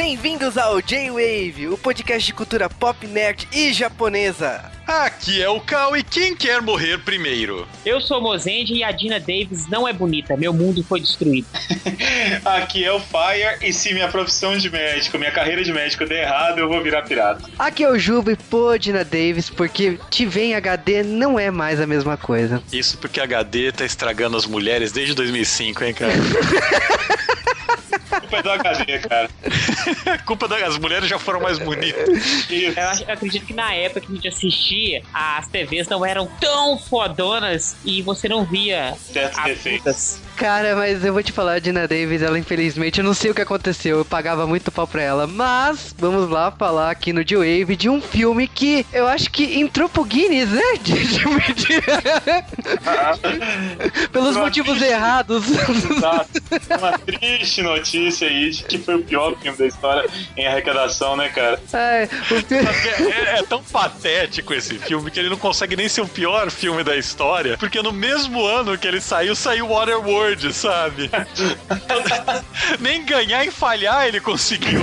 Bem-vindos ao J-Wave, o podcast de cultura pop, nerd e japonesa. Aqui é o Cal e quem quer morrer primeiro? Eu sou Mozende e a Dina Davis não é bonita. Meu mundo foi destruído. Aqui é o Fire e se minha profissão de médico, minha carreira de médico der errado, eu vou virar pirata. Aqui é o Juba e pô, Dina Davis, porque te vem HD não é mais a mesma coisa. Isso porque HD tá estragando as mulheres desde 2005, hein, cara? culpa é do HD, cara. culpa das mulheres já foram mais bonitas. Eu, eu, acredito que na época que a gente assistia, as TVs não eram tão fodonas e você não via certos defeitos. Cara, mas eu vou te falar, a Dina Davis, ela infelizmente, eu não sei o que aconteceu, eu pagava muito pau pra ela, mas vamos lá falar aqui no G-Wave de um filme que eu acho que entrou pro Guinness, né? De, de, de... Pelos Uma motivos triste... errados. Exato. Uma triste notícia aí de que foi o pior filme da história em arrecadação, né, cara? É, é, é tão patético esse filme que ele não consegue nem ser o pior filme da história, porque no mesmo ano que ele saiu, saiu Waterworld Word, sabe? Nem ganhar e falhar ele conseguiu.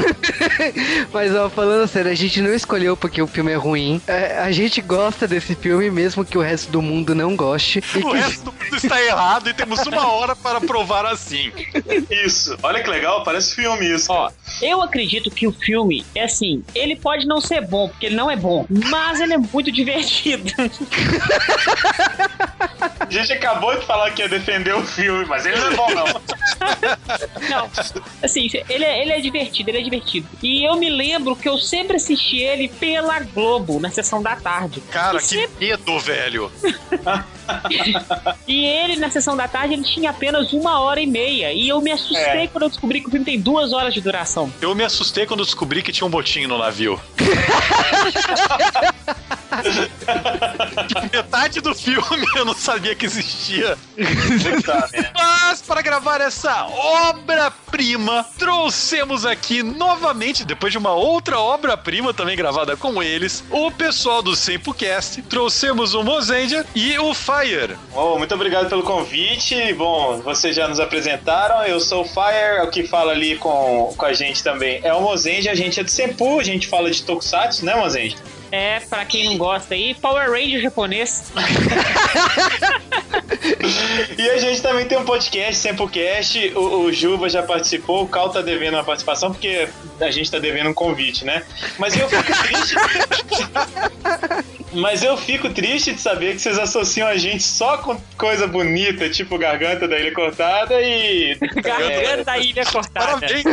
Mas, ó, falando sério, a gente não escolheu porque o filme é ruim. É, a gente gosta desse filme, mesmo que o resto do mundo não goste. O que... resto do mundo está errado e temos uma hora para provar assim. Isso. Olha que legal, parece filme isso. Ó, eu acredito que o filme é assim, ele pode não ser bom, porque ele não é bom, mas ele é muito divertido. A gente acabou de falar que ia defender o filme, mas ele não é bom, não. não, assim, ele é, ele é divertido, ele é divertido. E eu me lembro que eu sempre assisti ele pela Globo, na sessão da tarde. Cara, e que sempre... medo, velho. e ele, na sessão da tarde, ele tinha apenas uma hora e meia. E eu me assustei é. quando eu descobri que o filme tem duas horas de duração. Eu me assustei quando descobri que tinha um botinho no navio. Metade do filme eu não sabia que existia. Mas para gravar essa obra-prima, trouxemos aqui novamente, depois de uma outra obra-prima também gravada com eles, o pessoal do Sempocast. Trouxemos o Mozendia e o Fire. Oh, muito obrigado pelo convite. Bom, vocês já nos apresentaram. Eu sou o Fire, o que fala ali com, com a gente também é o Mozendia. A gente é do Sempu, a gente fala de Tokusatsu, né, Mozendia? É, pra quem não gosta aí, Power Ranger japonês. e a gente também tem um podcast, Sempocast. O, o Juba já participou, o Cal tá devendo uma participação, porque a gente tá devendo um convite, né? Mas eu fico triste. Mas eu fico triste de saber que vocês associam a gente só com coisa bonita, tipo Garganta da Ilha Cortada e. Garganta é... da Ilha Cortada. Parabéns.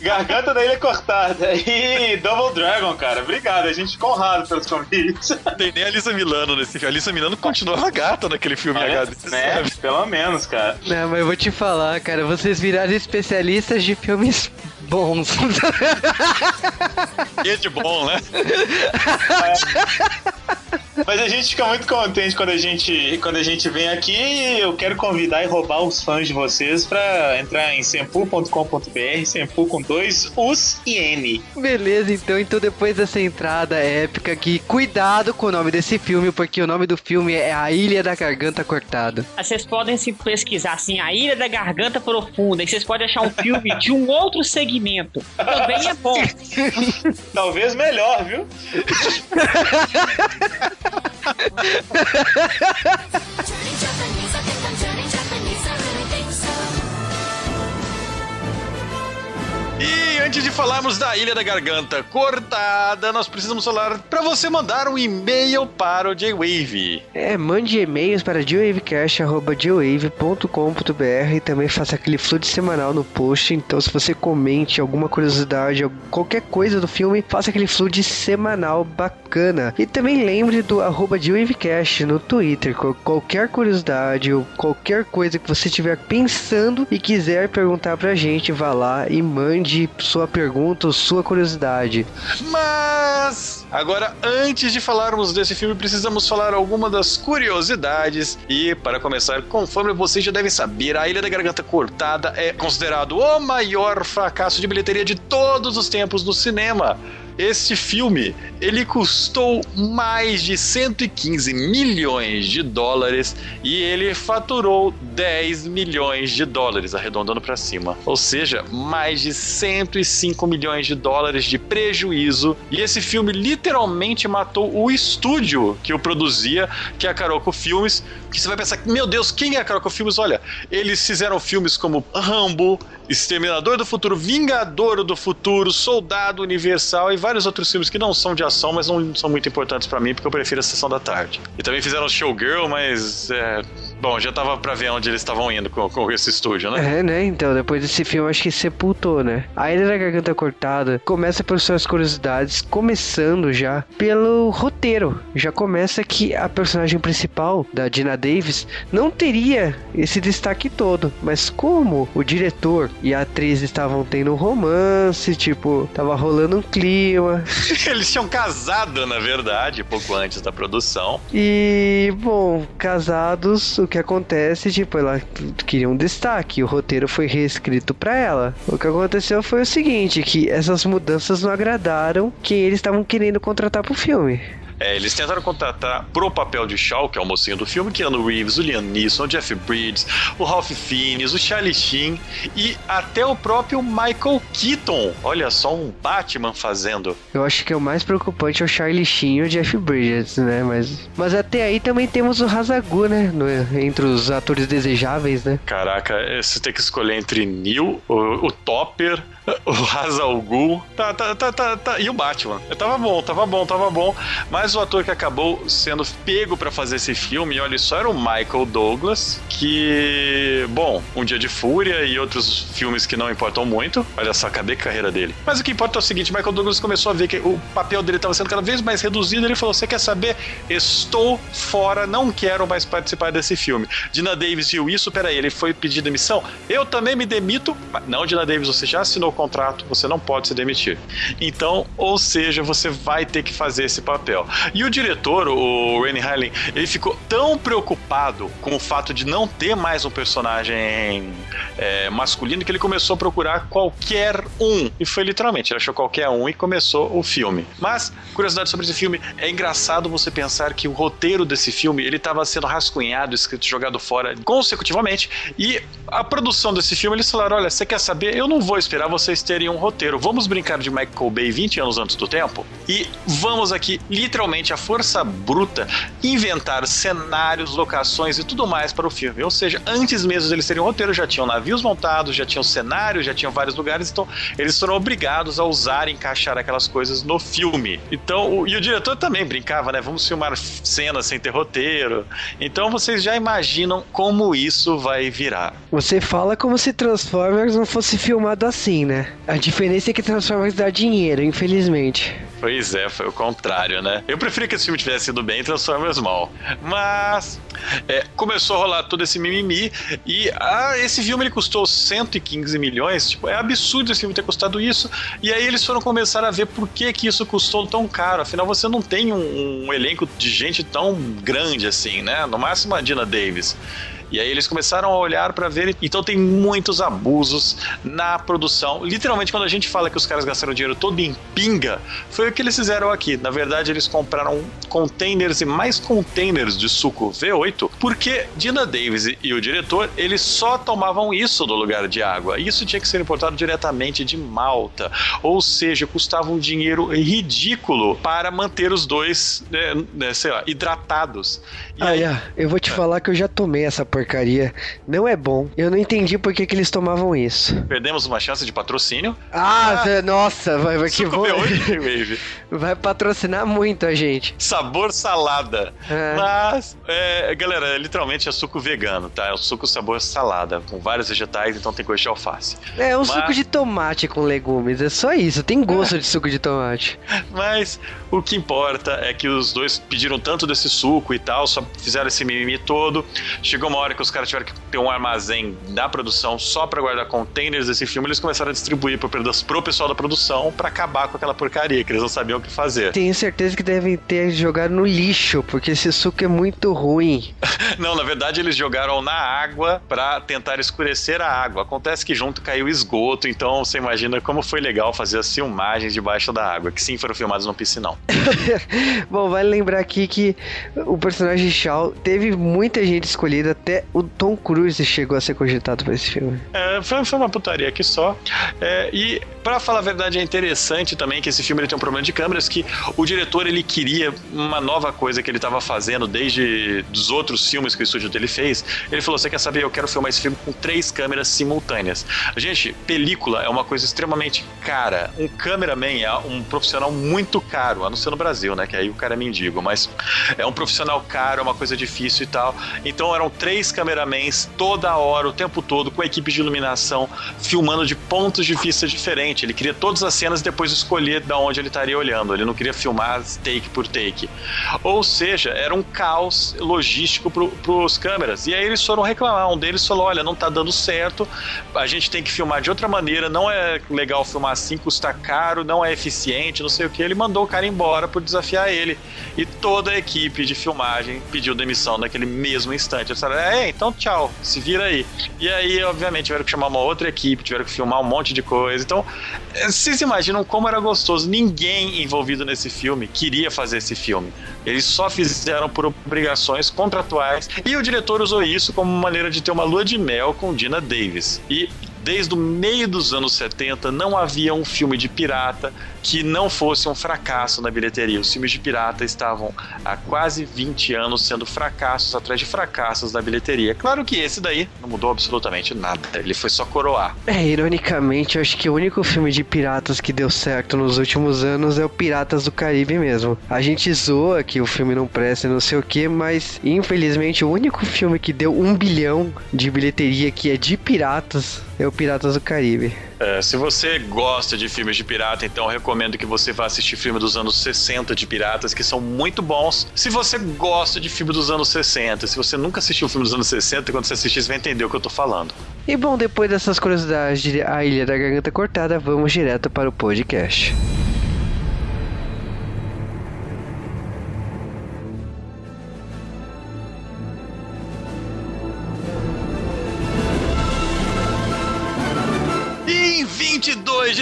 Garganta da Ilha Cortada e Double Dragon, cara. Obrigado, a gente ficou honrado pelos convites. Tem nem a Lisa Milano nesse filme. A Lisa Milano continua gata naquele filme é, HD. Né? Sabe? Pelo menos, cara. Não, mas eu vou te falar, cara. Vocês viraram especialistas de filmes bons. E de bom, né? É. Mas a gente fica muito contente quando a gente, quando a gente vem aqui e eu quero convidar e roubar os fãs de vocês pra entrar em sempu.com.br, sempu com dois us e n. Beleza, então, então depois dessa entrada épica aqui, cuidado com o nome desse filme, porque o nome do filme é A Ilha da Garganta Cortada. Vocês podem se pesquisar assim, A Ilha da Garganta Profunda, e vocês podem achar um filme de um outro segmento. Também é bom. Talvez melhor, viu? Turn E antes de falarmos da Ilha da Garganta Cortada, nós precisamos falar para você mandar um e-mail para o J-Wave. É, mande e-mails para jwavecast.jwave.com.br e também faça aquele fluxo semanal no post. Então, se você comente alguma curiosidade, qualquer coisa do filme, faça aquele fluxo semanal bacana. E também lembre do arroba JWavecast no Twitter. Qualquer curiosidade ou qualquer coisa que você estiver pensando e quiser perguntar pra gente, vá lá e mande sua pergunta sua curiosidade. Mas agora, antes de falarmos desse filme, precisamos falar alguma das curiosidades. E para começar, conforme vocês já devem saber, A Ilha da Garganta Cortada é considerado o maior fracasso de bilheteria de todos os tempos do cinema Este filme, ele custou mais de 115 milhões de dólares e ele faturou 10 milhões de dólares, arredondando para cima. Ou seja, mais de 105 milhões de dólares de prejuízo. E esse filme literalmente matou o estúdio que o produzia, que é a Caroco Filmes. Que você vai pensar, meu Deus, quem é a Caroco Filmes? Olha, eles fizeram filmes como Rambo, Exterminador do Futuro, Vingador do Futuro, Soldado Universal e vários outros filmes que não são de ação, mas não são muito importantes para mim, porque eu prefiro a sessão da tarde. E também fizeram Showgirl, mas é, Bom, já tava pra ver onde eles estavam indo com, com, esse estúdio, né? É, né? Então, depois desse filme, acho que sepultou, né? A Ilha da Garganta Cortada começa por suas curiosidades, começando já pelo roteiro. Já começa que a personagem principal, da Dina Davis, não teria esse destaque todo. Mas como o diretor e a atriz estavam tendo um romance, tipo, tava rolando um clima. eles tinham casado, na verdade, pouco antes da produção. E, bom, casados, o que acontece, tipo, ela queria um destaque, o roteiro foi reescrito para ela. O que aconteceu foi o seguinte, que essas mudanças não agradaram quem eles estavam querendo contratar pro filme. É, eles tentaram contratar pro papel de Shaw, que é o mocinho do filme, Keanu Reeves, o Liam Neeson, o Jeff Bridges, o Ralph Fiennes, o Charlie Sheen e até o próprio Michael Keaton. Olha só um Batman fazendo. Eu acho que é o mais preocupante é o Charlie Sheen e o Jeff Bridges, né? Mas, mas até aí também temos o Hazagu, né? No, entre os atores desejáveis, né? Caraca, é, você tem que escolher entre Neil, o, o Topper, o Hazal tá, tá, tá, tá, tá, e o Batman. Tava bom, tava bom, tava bom. Mas o ator que acabou sendo pego para fazer esse filme, olha só, era o Michael Douglas, que, bom, Um Dia de Fúria e outros filmes que não importam muito. Olha só, cadê a carreira dele? Mas o que importa é o seguinte, Michael Douglas começou a ver que o papel dele estava sendo cada vez mais reduzido, ele falou, você quer saber? Estou fora, não quero mais participar desse filme. Dina Davis viu isso, peraí, ele foi pedir demissão? Eu também me demito. Não, Dina Davis, você já assinou contrato, você não pode se demitir. Então, ou seja, você vai ter que fazer esse papel. E o diretor, o Rennie Harlin, ele ficou tão preocupado com o fato de não ter mais um personagem é, masculino que ele começou a procurar qualquer um. E foi literalmente, ele achou qualquer um e começou o filme. Mas, curiosidade sobre esse filme, é engraçado você pensar que o roteiro desse filme, ele estava sendo rascunhado, escrito, jogado fora consecutivamente, e a produção desse filme, eles falaram, olha, você quer saber? Eu não vou esperar você vocês terem um roteiro. Vamos brincar de Michael Bay 20 anos antes do tempo? E vamos aqui, literalmente, a força bruta, inventar cenários, locações e tudo mais para o filme. Ou seja, antes mesmo deles terem um roteiro, já tinham navios montados, já tinham cenários, já tinham vários lugares, então eles foram obrigados a usar e encaixar aquelas coisas no filme. Então, o, e o diretor também brincava, né? Vamos filmar cenas sem ter roteiro. Então vocês já imaginam como isso vai virar. Você fala como se Transformers não fosse filmado assim, né? Né? A diferença é que Transformers dá dinheiro, infelizmente. Pois é, foi o contrário, né? Eu preferi que esse filme tivesse sido bem e Transformers mal. Mas é, começou a rolar todo esse mimimi e ah, esse filme ele custou 115 milhões. Tipo, é absurdo esse filme ter custado isso. E aí eles foram começar a ver por que, que isso custou tão caro. Afinal, você não tem um, um elenco de gente tão grande assim, né? No máximo a Dina Davis. E aí eles começaram a olhar para ver. Então tem muitos abusos na produção. Literalmente, quando a gente fala que os caras gastaram dinheiro todo em pinga, foi o que eles fizeram aqui. Na verdade, eles compraram containers e mais containers de suco V8, porque Dina Davis e o diretor, eles só tomavam isso no lugar de água. Isso tinha que ser importado diretamente de Malta. Ou seja, custava um dinheiro ridículo para manter os dois, né, né sei lá, hidratados. E ah, aí... yeah. eu vou te é. falar que eu já tomei essa porcaria. Não é bom. Eu não entendi por que, que eles tomavam isso. Perdemos uma chance de patrocínio. Ah, ah nossa, vai, vai que bom. vai patrocinar muito a gente. Sabor salada. É. Mas, é, galera, literalmente é suco vegano, tá? É um suco sabor salada, com vários vegetais, então tem gosto de alface. É um Mas... suco de tomate com legumes, é só isso. Tem gosto de suco de tomate. Mas o que importa é que os dois pediram tanto desse suco e tal, só fizeram esse mimimi todo. Chegou uma hora hora que os caras tiveram que ter um armazém da produção só para guardar containers desse filme, eles começaram a distribuir pro, pro pessoal da produção para acabar com aquela porcaria, que eles não sabiam o que fazer. Tenho certeza que devem ter jogado no lixo, porque esse suco é muito ruim. não, na verdade eles jogaram na água para tentar escurecer a água. Acontece que junto caiu esgoto, então você imagina como foi legal fazer as filmagens debaixo da água, que sim foram filmadas no piscinão. Bom, vale lembrar aqui que o personagem Shaw teve muita gente escolhida, até o Tom Cruise chegou a ser cogitado para esse filme. É, foi, foi, uma putaria aqui só. É, e para falar a verdade, é interessante também que esse filme tem um problema de câmeras que o diretor ele queria uma nova coisa que ele estava fazendo desde os outros filmes que o estúdio dele fez. Ele falou: Você quer saber? Eu quero filmar esse filme com três câmeras simultâneas. Gente, película é uma coisa extremamente cara. Um cameraman é um profissional muito caro, a não ser no Brasil, né? Que aí o cara é mendigo, mas é um profissional caro, é uma coisa difícil e tal. Então eram três cameramans toda hora, o tempo todo, com a equipe de iluminação, filmando de pontos de vista diferentes. Ele queria todas as cenas e depois escolher de onde ele estaria olhando. Ele não queria filmar take por take. Ou seja, era um caos logístico para os câmeras. E aí eles foram reclamar. Um deles falou: olha, não está dando certo, a gente tem que filmar de outra maneira, não é legal filmar assim, custa caro, não é eficiente, não sei o que. Ele mandou o cara embora por desafiar ele. E toda a equipe de filmagem pediu demissão naquele mesmo instante. Eles falaram: é, então tchau, se vira aí. E aí, obviamente, tiveram que chamar uma outra equipe, tiveram que filmar um monte de coisa. Então, eh, vocês imaginam como era gostoso? Ninguém envolvido nesse filme queria fazer esse filme. Eles só fizeram por obrigações contratuais. E o diretor usou isso como maneira de ter uma lua de mel com Dina Davis. E desde o meio dos anos 70 não havia um filme de pirata que não fosse um fracasso na bilheteria. Os filmes de pirata estavam há quase 20 anos sendo fracassos atrás de fracassos na bilheteria. Claro que esse daí não mudou absolutamente nada. Ele foi só coroar. É, ironicamente, eu acho que o único filme de piratas que deu certo nos últimos anos é o Piratas do Caribe mesmo. A gente zoa que o filme não presta não sei o que, mas infelizmente o único filme que deu um bilhão de bilheteria que é de piratas é o Piratas do Caribe. É, se você gosta de filmes de pirata, então eu recomendo que você vá assistir filme dos anos 60 de piratas, que são muito bons. Se você gosta de filme dos anos 60, se você nunca assistiu filme dos anos 60, quando você assistir, você vai entender o que eu tô falando. E bom, depois dessas curiosidades de A Ilha da Garganta Cortada, vamos direto para o podcast.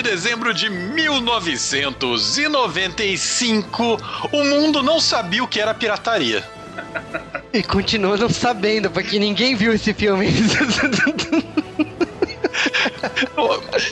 De dezembro de 1995, o mundo não sabia o que era pirataria. E continua não sabendo, porque ninguém viu esse filme.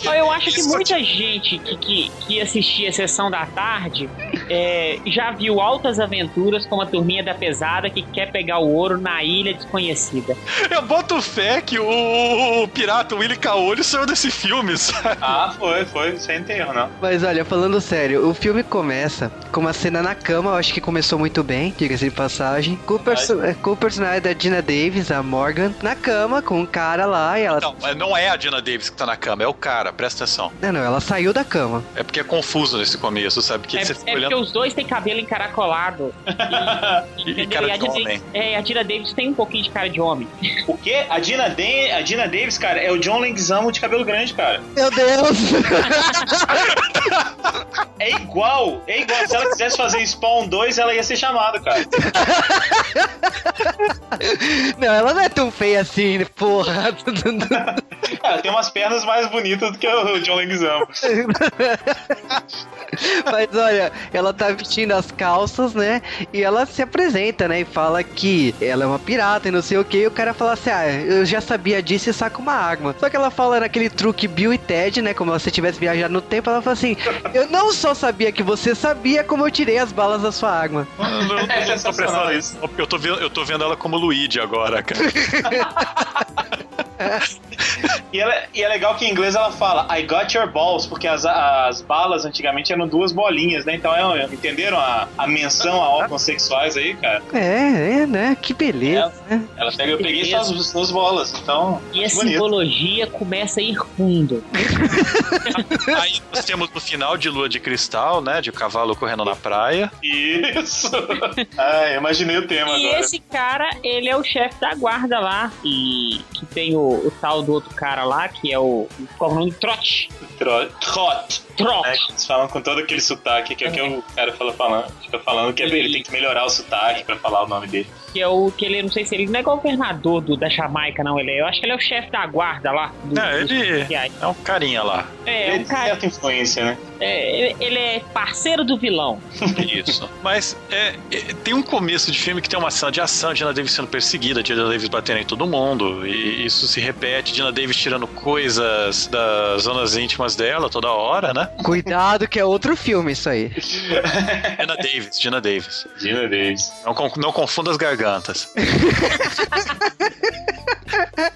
Eu acho que muita gente que, que, que assistia a sessão da tarde é, já viu altas aventuras como a turminha da pesada que quer pegar o ouro na ilha desconhecida. Eu boto fé que o, o pirata Willy Caolho saiu desse filme, sabe? Ah, foi, foi, sem erro, não. Mas olha, falando sério, o filme começa com uma cena na cama, eu acho que começou muito bem, diga-se de passagem, com o, perso com o personagem da Dina Davis, a Morgan, na cama com um cara lá e ela. Não, não é a Dina Davis que tá na cama, é o cara, presta atenção. Não, não, ela saiu da cama. É porque é confuso nesse começo, sabe? Porque é, você é olhando... porque os dois têm cabelo encaracolado. E, e, e cara de homem. Davis, é, a Dina Davis tem um pouquinho de cara de homem. O quê? A Dina, de a Dina Davis, cara, é o John Leguizamo de cabelo grande, cara. Meu Deus! é igual, é igual. Se ela quisesse fazer Spawn 2, ela ia ser chamada, cara. Não, ela não é tão feia assim, porra. Ela tem umas pernas mais bonitas do que o John Leguizamo. Mas olha, ela tá vestindo as calças, né? E ela se apresenta, né? E fala que ela é uma pirata e não sei o que. E o cara fala assim: Ah, eu já sabia disso e saca uma arma. Só que ela fala naquele truque Bill e Ted, né? Como se tivesse viajado no tempo. Ela fala assim: Eu não só sabia que você sabia, como eu tirei as balas da sua arma. Eu, não, é isso. Eu tô, vendo, eu tô vendo ela como Luigi agora, cara. E, ela, e é legal que em inglês ela fala I got your balls, porque as, as balas antigamente eram duas bolinhas, né? Então, é, entenderam a, a menção a órgãos sexuais aí, cara? É, é, né? Que beleza, é, né? Ela pega, eu peguei só as duas bolas, então. E a bonito. simbologia começa a ir fundo. aí nós temos no final de Lua de Cristal, né? De cavalo correndo na praia. Isso! ah, imaginei o tema e agora. E esse cara, ele é o chefe da guarda lá. E que tem o, o tal do outro cara lá, que é o. Qual é o nome? Trot. Trot. Trot. Trot. É, eles falam com todo aquele sotaque que é o que o cara fala falando. Fica falando que ele tem que melhorar o sotaque pra falar o nome dele. Que é o que ele, não sei se ele não é governador do, da Jamaica, não. Ele é, eu acho que ele é o chefe da guarda lá. Do, não, ele é um carinha lá. É, é um cara. certa influência, né? É, ele é parceiro do vilão. Isso. Mas é, é, tem um começo de filme que tem uma cena de ação, Dina Davis sendo perseguida, Dina Davis batendo em todo mundo, e isso se repete, Dina Davis tirando coisas das zonas íntimas dela toda hora, né? Cuidado que é outro filme isso aí. Dina Davis, Dina Davis. Dina Davis. Não, não confunda as gargantas.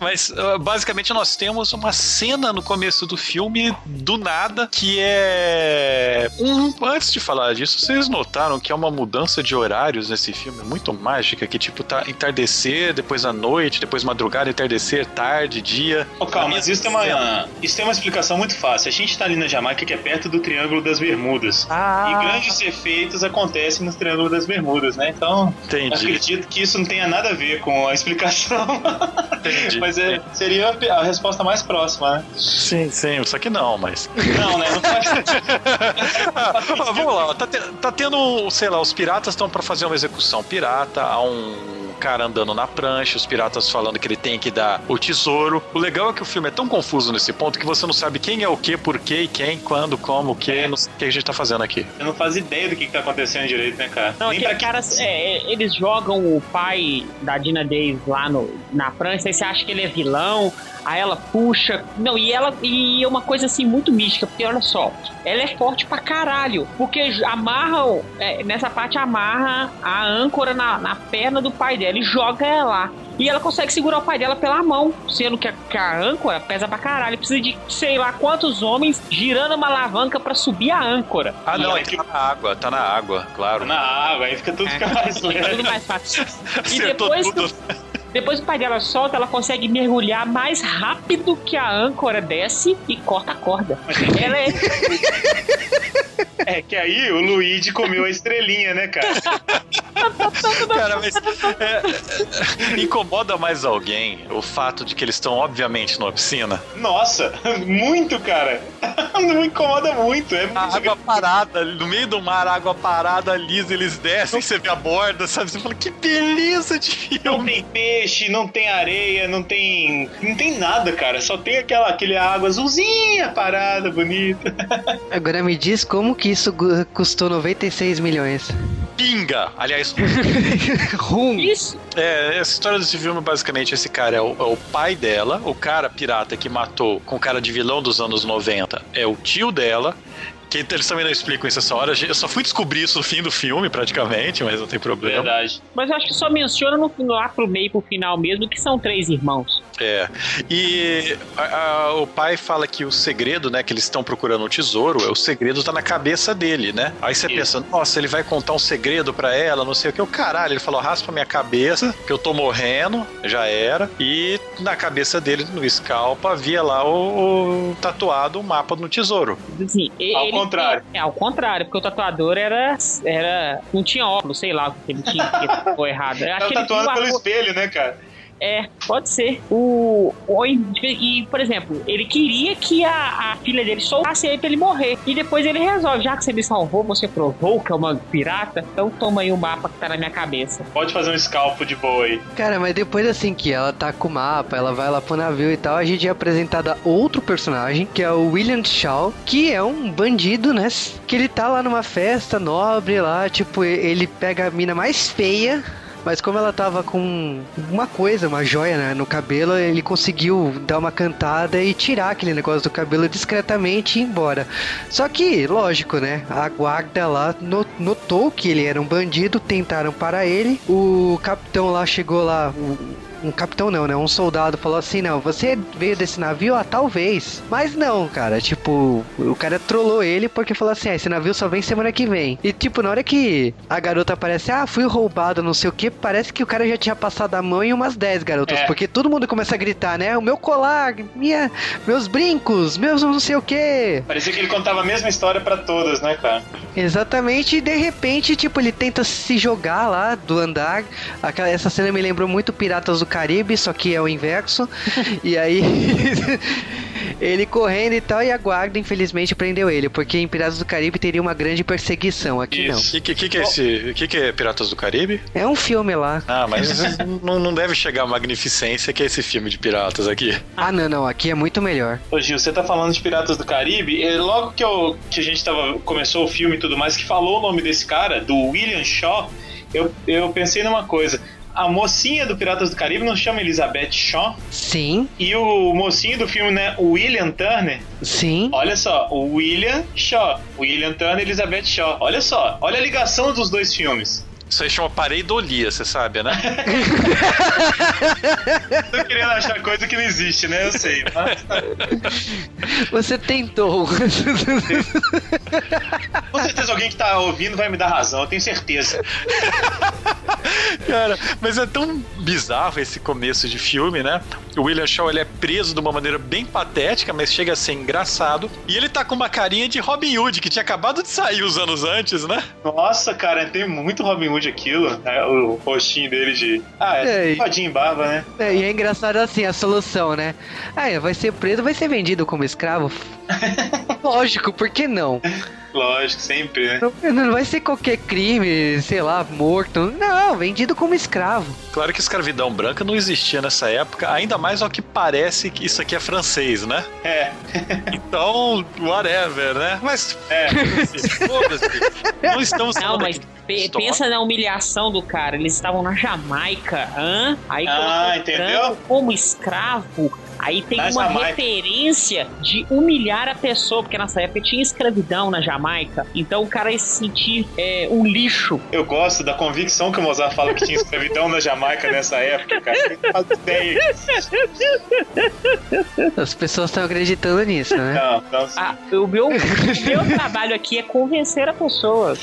Mas basicamente nós temos uma cena no começo do filme do nada que é um antes de falar disso, vocês notaram que é uma mudança de horários nesse filme muito mágica que tipo tá entardecer, depois à noite, depois madrugada, entardecer, tarde, dia. Oh, calma, mas isso tem uma isso tem uma explicação muito fácil. A gente tá ali na Jamaica que é perto do Triângulo das Bermudas. Ah. E grandes efeitos acontecem no Triângulo das Bermudas, né? Então, Entendi. acredito que isso não tenha nada a ver com a explicação. Entendi. Mas é, seria a resposta mais próxima, né? Sim, sim, só que não, mas. Não, né? Não faz... ah, vamos lá, tá, te, tá tendo, sei lá, os piratas estão para fazer uma execução pirata, há um cara andando na prancha, os piratas falando que ele tem que dar o tesouro. O legal é que o filme é tão confuso nesse ponto que você não sabe quem é o que, por quê, quem, quando, como, o que, é. não sei o que a gente tá fazendo aqui. Você não faz ideia do que, que tá acontecendo direito, né, cara? Não, Nem aquele cara, é, eles jogam o pai da Dina Davis lá no, na prancha, aí você acha que ele é vilão, Aí ela puxa. Não, e ela. E é uma coisa assim muito mística, porque olha só, ela é forte pra caralho. Porque amarra. É, nessa parte amarra a âncora na, na perna do pai dela e joga ela lá. E ela consegue segurar o pai dela pela mão, sendo que a, que a âncora pesa pra caralho. Precisa de sei lá quantos homens girando uma alavanca para subir a âncora. Ah, não, é que tá na água, tá na água, claro. Tá na água, aí fica tudo é, fica mais leve. tudo mais fácil. e depois. Tudo. Depois o pai dela solta, ela consegue mergulhar mais rápido que a âncora desce e corta a corda. Ela é. É que aí o Luigi comeu a estrelinha, né, cara? cara, mas é, é, incomoda mais alguém o fato de que eles estão, obviamente, numa piscina? Nossa, muito, cara. Não incomoda muito. É muito a água parada, no meio do mar, água parada, lisa, eles descem, você vê a borda, sabe? Você fala, que beleza de filme. Não tem peixe, não tem areia, não tem. Não tem nada, cara. Só tem aquela aquele água azulzinha parada, bonita. Agora me diz como que isso custou 96 milhões. Pinga! Aliás, rum. Isso. É, essa história desse filme, basicamente, esse cara é o, é o, pai dela, o cara pirata que matou com cara de vilão dos anos 90 é o tio dela, que eles também não explicam isso essa hora. Eu só fui descobrir isso no fim do filme, praticamente, mas não tem problema. Verdade. Mas eu acho que só menciona no, lá pro meio pro final mesmo que são três irmãos. É. E a, a, o pai fala que o segredo, né, que eles estão procurando o tesouro, o segredo tá na cabeça dele, né? Aí você pensa, nossa, ele vai contar um segredo para ela, não sei o que. O caralho, ele falou, raspa minha cabeça, que eu tô morrendo, já era. E na cabeça dele, no scalpa, havia lá o, o tatuado o mapa do tesouro. Sim, ele, contrário. É, ao contrário, porque o tatuador era. era não tinha óculos, sei lá o que ele tinha, que ficou errado. Tá tatuando pelo espelho, né, cara? É, pode ser. O, o, e, por exemplo, ele queria que a, a filha dele soltasse ele pra ele morrer. E depois ele resolve, já que você me salvou, você provou que é uma pirata, então toma aí o mapa que tá na minha cabeça. Pode fazer um scalpo de boa aí. Cara, mas depois assim que ela tá com o mapa, ela vai lá pro navio e tal, a gente é apresentado a outro personagem, que é o William Shaw, que é um bandido, né? Que ele tá lá numa festa nobre lá, tipo, ele pega a mina mais feia mas como ela tava com uma coisa, uma joia né, no cabelo, ele conseguiu dar uma cantada e tirar aquele negócio do cabelo discretamente e ir embora. Só que, lógico, né? A guarda lá notou que ele era um bandido, tentaram parar ele. O capitão lá chegou lá, um capitão não, né? Um soldado falou assim: não, você veio desse navio? Ah, talvez. Mas não, cara. Tipo, o cara trollou ele porque falou assim: ah, esse navio só vem semana que vem. E tipo, na hora que a garota aparece, ah, fui roubado, não sei o que, parece que o cara já tinha passado a mão em umas 10 garotas. É. Porque todo mundo começa a gritar, né? O meu colar, minha, meus brincos, meus não sei o que. Parecia que ele contava a mesma história para todas, né, cara? Exatamente, e de repente, tipo, ele tenta se jogar lá do andar. Aquela, essa cena me lembrou muito Piratas do Caribe, só que é o inverso. e aí. ele correndo e tal, e a guarda, infelizmente, prendeu ele, porque em Piratas do Caribe teria uma grande perseguição. Aqui Isso. não. O que, que, que, é esse. que, que é Piratas do Caribe? É um filme lá. Ah, mas não, não deve chegar a magnificência que é esse filme de piratas aqui. Ah, não, não. Aqui é muito melhor. Ô, Gil, você tá falando de Piratas do Caribe, logo que, eu, que a gente tava, começou o filme e tudo mais, que falou o nome desse cara, do William Shaw, eu, eu pensei numa coisa a mocinha do Piratas do Caribe não chama Elizabeth Shaw? Sim. E o mocinho do filme, né? William Turner? Sim. Olha só, o William Shaw. William Turner e Elizabeth Shaw. Olha só, olha a ligação dos dois filmes. Isso aí chama pareidolia, você sabe, né? Tô querendo achar coisa que não existe, né? Eu sei. Mas... Você tentou. Com certeza alguém que tá ouvindo vai me dar razão, eu tenho certeza. Cara, mas é tão bizarro esse começo de filme, né? O William Shaw ele é preso de uma maneira bem patética, mas chega a ser engraçado. E ele tá com uma carinha de Robin Hood, que tinha acabado de sair os anos antes, né? Nossa, cara, tem muito Robin Hood aquilo, né? O rostinho dele de. Ah, é, é rodinho em barba, né? É, é engraçado assim a solução, né? Ah, vai ser preso, vai ser vendido como escravo. Lógico, por que não? Lógico, sempre, né? Não, não, vai ser qualquer crime, sei lá, morto. Não, vendido como escravo. Claro que escravidão branca não existia nessa época, ainda mais ao que parece que isso aqui é francês, né? É. então, whatever, né? Mas, é. foda-se. Não estamos Não, mas pensa na humilhação do cara. Eles estavam na Jamaica, hã? Aí ah, entendeu? como escravo Aí tem na uma Jamaica. referência de humilhar a pessoa, porque nessa época tinha escravidão na Jamaica. Então o cara ia se sentir é, um lixo. Eu gosto da convicção que o Mozart fala que tinha escravidão na Jamaica nessa época, cara. As pessoas estão acreditando nisso, né? Não, não. Ah, o meu, meu trabalho aqui é convencer a pessoa.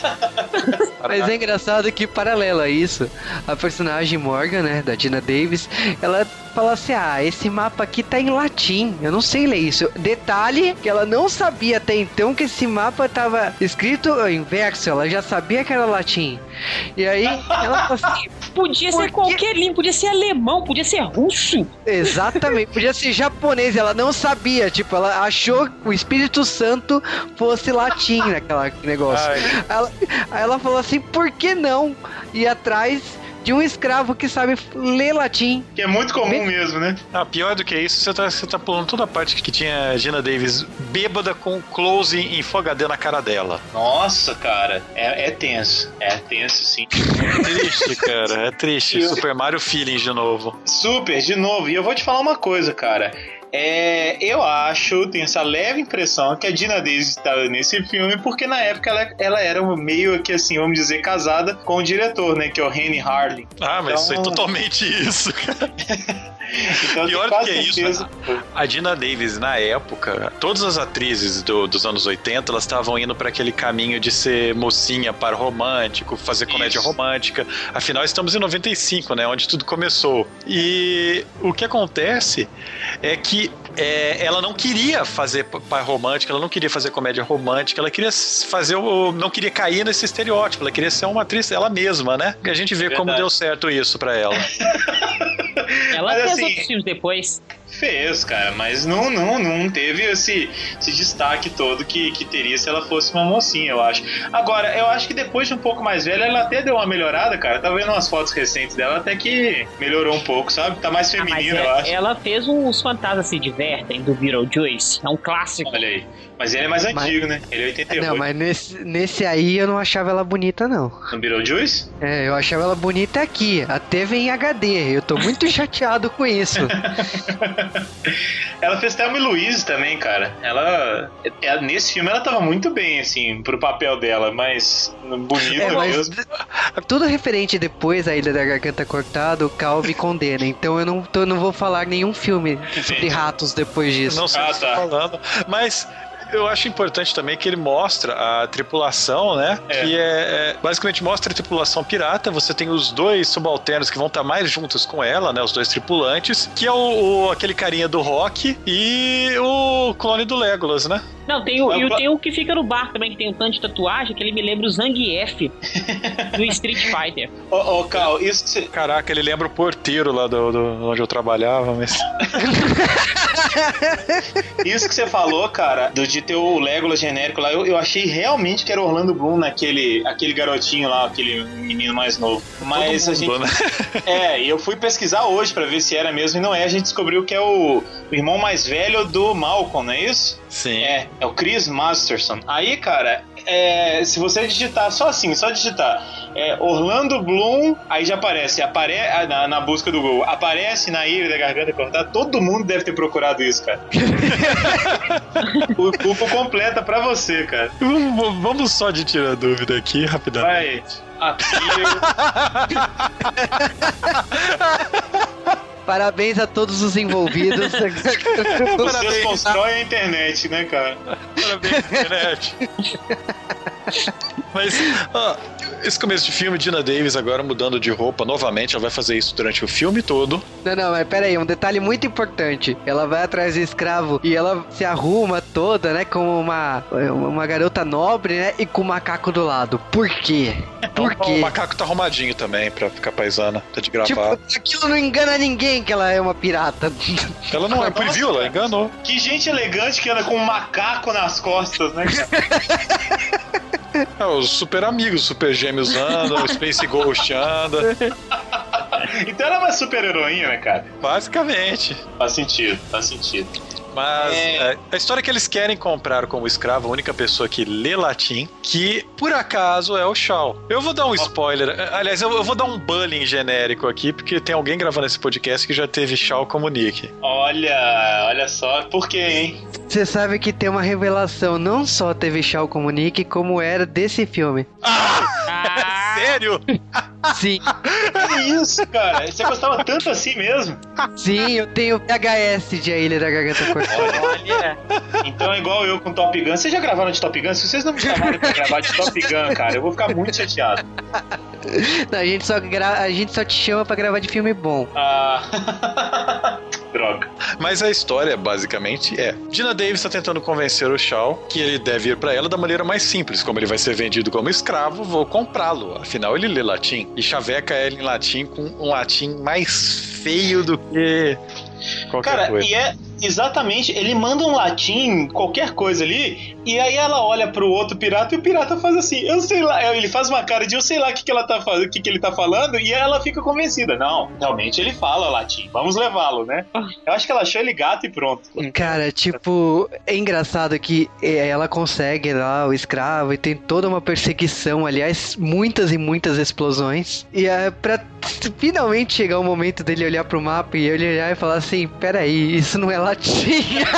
Mas é engraçado que, paralelo a isso, a personagem Morgan, né, da Dina Davis, ela fala assim: ah, esse mapa aqui tá em latim, eu não sei ler isso. Detalhe que ela não sabia até então que esse mapa tava escrito inverso, ela já sabia que era latim. E aí ela falou assim: podia ser qualquer língua, podia ser alemão, podia ser russo. Exatamente, podia ser japonês, ela não sabia, tipo, ela achou que o Espírito Santo fosse latim naquele negócio. Aí ela, aí ela falou assim: por que não ir atrás de um escravo que sabe ler latim. Que é muito comum mesmo, né? Ah, pior do que isso, você tá, você tá pulando toda a parte que tinha Gina Davis bêbada com close em Full HD na cara dela. Nossa, cara, é, é tenso. É tenso, sim. É triste, cara, é triste. Super Mario Feeling de novo. Super, de novo. E eu vou te falar uma coisa, cara. É, eu acho, tenho essa leve impressão que a Dina Davis estava nesse filme porque na época ela, ela era meio que assim, vamos dizer, casada com o diretor, né? Que é o Henry Harley. Ah, mas então... isso é totalmente isso, cara. então, Pior que é isso, a Dina Davis, na época, todas as atrizes do, dos anos 80, elas estavam indo para aquele caminho de ser mocinha para romântico, fazer comédia isso. romântica. Afinal, estamos em 95, né? Onde tudo começou. E o que acontece é que é, ela não queria fazer par romântica, ela não queria fazer comédia romântica, ela queria fazer o. não queria cair nesse estereótipo, ela queria ser uma atriz ela mesma, né? E a gente vê Verdade. como deu certo isso para ela. ela Mas, assim, outros filmes depois. Fez, cara, mas não, não, não teve esse, esse destaque todo que, que teria se ela fosse uma mocinha, eu acho. Agora, eu acho que depois de um pouco mais velha, ela até deu uma melhorada, cara. Tá vendo umas fotos recentes dela, até que melhorou um pouco, sabe? Tá mais feminina, ah, eu acho. Ela fez uns Fantasmas se divertem do Beetlejuice. É um clássico. Olha aí. Mas ele é mais antigo, mas... né? Ele é 88. Não, mas nesse, nesse aí eu não achava ela bonita, não. No Beetlejuice? É, eu achava ela bonita aqui. Até vem em HD. Eu tô muito chateado com isso. ela fez Thelma e Louise também, cara. Ela, ela, Nesse filme ela tava muito bem, assim, pro papel dela, mas bonita é, mas mesmo. Tudo referente depois à Ilha da Garganta Cortada, o Cal me condena. Então eu não, eu não vou falar nenhum filme sobre ratos depois disso. Não sei ah, o que tá. falando. Mas eu acho importante também que ele mostra a tripulação, né? É. Que é, é, basicamente mostra a tripulação pirata. Você tem os dois subalternos que vão estar mais juntos com ela, né? Os dois tripulantes, que é o, o aquele carinha do Rock e o clone do Legolas, né? Não, tem o, e tem o que fica no bar também, que tem um tanto de tatuagem, que ele me lembra o Zangief do Street Fighter. Ô, oh, oh, Cal, isso que você... Caraca, ele lembra o porteiro lá do, do onde eu trabalhava, mas... isso que você falou, cara, do, de ter o Legolas genérico lá, eu, eu achei realmente que era Orlando Bloom naquele aquele garotinho lá, aquele menino mais novo. Mas mundo, a gente... Né? É, e eu fui pesquisar hoje para ver se era mesmo, e não é. A gente descobriu que é o, o irmão mais velho do Malcolm, não é isso? Sim. É, é o Chris Masterson. Aí, cara, é, se você digitar só assim, só digitar é, Orlando Bloom, aí já aparece, apare, ah, na, na, busca do Google, aparece na Ilha da Garganta Cortada, todo mundo deve ter procurado isso, cara. o culpo completa pra você, cara. Vamos só de tirar dúvida aqui, rapidamente. Vai. Aqui Parabéns a todos os envolvidos. Vocês constroem a internet, né, cara? Parabéns, internet. Mas, ó, esse começo de filme, Dina Davis agora mudando de roupa novamente, ela vai fazer isso durante o filme todo. Não, não, mas pera aí, um detalhe muito importante. Ela vai atrás do escravo e ela se arruma toda, né, como uma, uma garota nobre, né, e com o macaco do lado. Por quê? Por quê? O macaco tá arrumadinho também pra ficar paisana, tá de gravar. Tipo, aquilo não engana ninguém que ela é uma pirata. Ela não é preview, ela enganou. Que gente elegante que anda com um macaco nas costas, né, É, os super amigos, super gêmeos andam, o Space Ghost anda. Então ela é uma super heroína, cara. Basicamente. Faz sentido, faz sentido. Mas é... É, a história que eles querem comprar como escravo, a única pessoa que lê latim, que por acaso é o Shaw. Eu vou dar um spoiler. Aliás, eu, eu vou dar um bullying genérico aqui, porque tem alguém gravando esse podcast que já teve Shaw como Nick. Olha, olha só. Por quê, hein? Você sabe que tem uma revelação. Não só teve Shaw como Nick, como era desse filme. Ah! ah. Sério? Sim. Que isso, cara? Você gostava tanto assim mesmo? Sim, eu tenho VHS de A Ilha da Garganta Cortada. Olha. Então é igual eu com Top Gun. Vocês já gravaram de Top Gun? Se vocês não me chamaram pra gravar de Top Gun, cara, eu vou ficar muito chateado. Não, a gente só, gra... a gente só te chama pra gravar de filme bom. Ah. Droga. Mas a história, basicamente, é: Dina Davis está tentando convencer o Shaw que ele deve ir para ela da maneira mais simples. Como ele vai ser vendido como escravo, vou comprá-lo. Afinal, ele lê latim. E chaveca ele em latim com um latim mais feio do que qualquer Cara, coisa. e é Exatamente, ele manda um latim, qualquer coisa ali, e aí ela olha pro outro pirata e o pirata faz assim, eu sei lá, ele faz uma cara de eu sei lá o que, que ela tá fazendo, o que, que ele tá falando, e ela fica convencida. Não, realmente ele fala latim, vamos levá-lo, né? Eu acho que ela achou ele gato e pronto. Cara, tipo, é engraçado que é, ela consegue lá o escravo e tem toda uma perseguição, aliás, muitas e muitas explosões. E é pra finalmente chegar o momento dele olhar pro mapa e ele olhar e falar assim: peraí, isso não é lá latinha.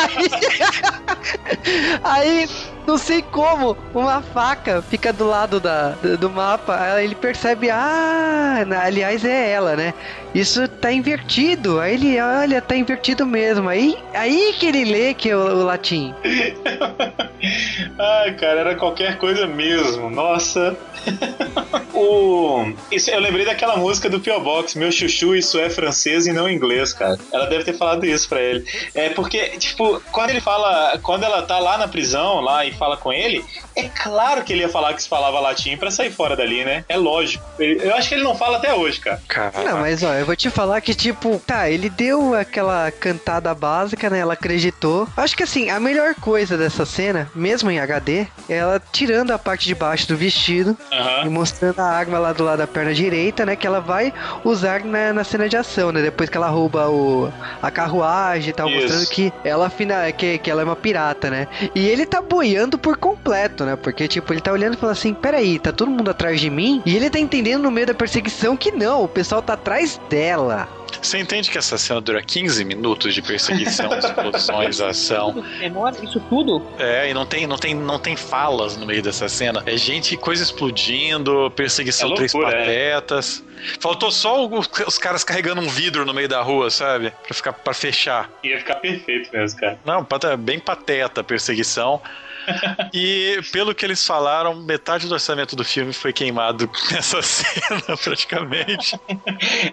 Aí, não sei como, uma faca fica do lado da, do, mapa. Ele percebe, ah, aliás é ela, né? Isso tá invertido. Aí ele olha, tá invertido mesmo. Aí, aí que ele lê que é o, o latim. Ai, cara, era qualquer coisa mesmo. Nossa. o... Isso, eu lembrei daquela música do Pio Box, Meu Chuchu, isso é francês e não inglês, cara. Ela deve ter falado isso pra ele. É porque, tipo, quando ele fala. Quando ela tá lá na prisão, lá e fala com ele, é claro que ele ia falar que se falava latim para sair fora dali, né? É lógico. Eu acho que ele não fala até hoje, cara. Caraca. Não, mas ó, eu vou te falar que, tipo, tá, ele deu aquela cantada básica, né? Ela acreditou. Acho que assim, a melhor coisa dessa cena, mesmo em HD, é ela tirando a parte de baixo do vestido uhum. e mostrando a arma lá do lado da perna direita, né? Que ela vai usar na, na cena de ação, né? Depois que ela rouba o, a carruagem e tal, Isso. mostrando que ela, que, que ela é uma pirata, né? E ele tá boiando por completo né? Porque, tipo, ele tá olhando e falando assim: peraí, tá todo mundo atrás de mim? E ele tá entendendo no meio da perseguição que não, o pessoal tá atrás dela. Você entende que essa cena dura 15 minutos de perseguição, explosões, ação. Demora isso tudo? É, e não tem, não, tem, não tem falas no meio dessa cena. É gente, coisa explodindo, perseguição é loucura, três é. patetas. É. Faltou só os, os, caras carregando um vidro no meio da rua, sabe? Pra, ficar, pra fechar. Ia ficar perfeito mesmo, cara. Não, bem pateta a perseguição. e pelo que eles falaram, metade do orçamento do filme foi queimado nessa cena, praticamente.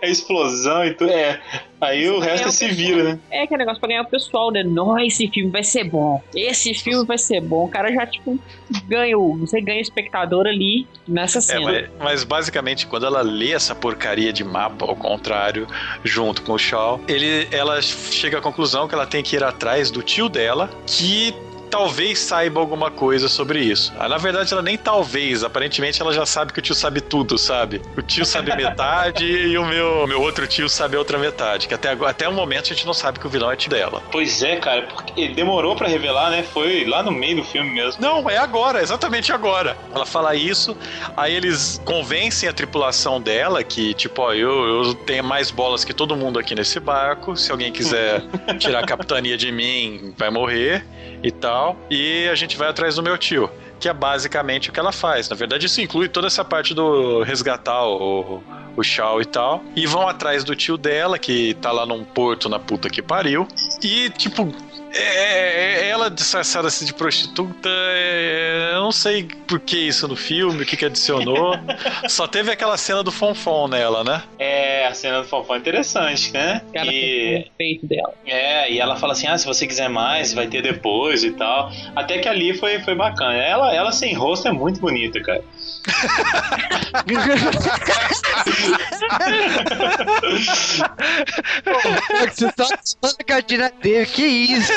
É explosão e tudo. É. Aí o resto é se vira, né? É que é negócio pra ganhar o pessoal, né? Não, esse filme vai ser bom. Esse filme vai ser bom. O cara já, tipo, ganha o. Você ganha o espectador ali nessa é, cena. É, mas, mas, basicamente, quando ela lê essa porcaria de mapa, ao contrário, junto com o Shaw, ele, ela chega à conclusão que ela tem que ir atrás do tio dela, que talvez saiba alguma coisa sobre isso. Ah, na verdade, ela nem talvez, aparentemente ela já sabe que o tio sabe tudo, sabe? O tio sabe metade e o meu, meu outro tio sabe a outra metade. Que até, até o momento a gente não sabe que o vilão é tio dela. Pois é, cara, porque demorou para revelar, né? Foi lá no meio do filme mesmo. Não, é agora, exatamente agora. Ela fala isso, aí eles convencem a tripulação dela que, tipo, ó, eu, eu tenho mais bolas que todo mundo aqui nesse barco. Se alguém quiser tirar a capitania de mim, vai morrer e tal. E a gente vai atrás do meu tio que é basicamente o que ela faz. Na verdade, isso inclui toda essa parte do resgatar o, o Shaw e tal. E vão atrás do tio dela, que tá lá num porto na puta que pariu. E, tipo, é, é, é, ela disfarçada assim de prostituta, é, eu não sei por que isso no filme, o que que adicionou. Só teve aquela cena do Fonfon nela, né? É, a cena do Fonfon é interessante, né? Ela e... o peito dela. É, e ela fala assim: ah, se você quiser mais, vai ter depois e tal. Até que ali foi, foi bacana. Ela, ela sem rosto é muito bonita, cara. Você tá falando a gardina dele, que isso?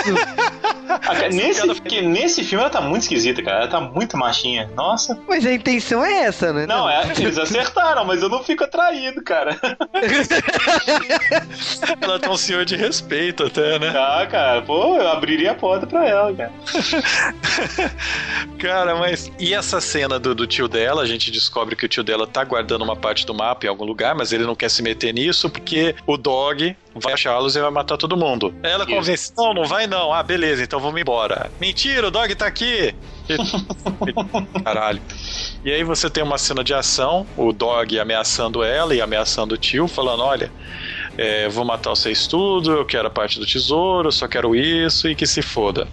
nesse, que, nesse filme ela tá muito esquisita, cara. Ela tá muito machinha. Nossa. Mas a intenção é essa, né? Não, não. É, eles acertaram, mas eu não fico atraído, cara. ela tá um senhor de respeito até, né? Ah, cara, pô, eu abriria a porta pra ela, cara. cara, mas. E essa cena do, do tio dela? A gente descobre que o tio dela tá guardando uma parte do mapa em algum lugar, mas ele não quer se meter nisso porque o dog vai achá-los e vai matar todo mundo. Ela convence: não, não vai não. Ah, beleza, então vamos embora. Mentira, o dog tá aqui. Caralho. E aí você tem uma cena de ação, o dog ameaçando ela e ameaçando o tio, falando: olha. É, vou matar vocês tudo, eu quero a parte do tesouro, só quero isso e que se foda.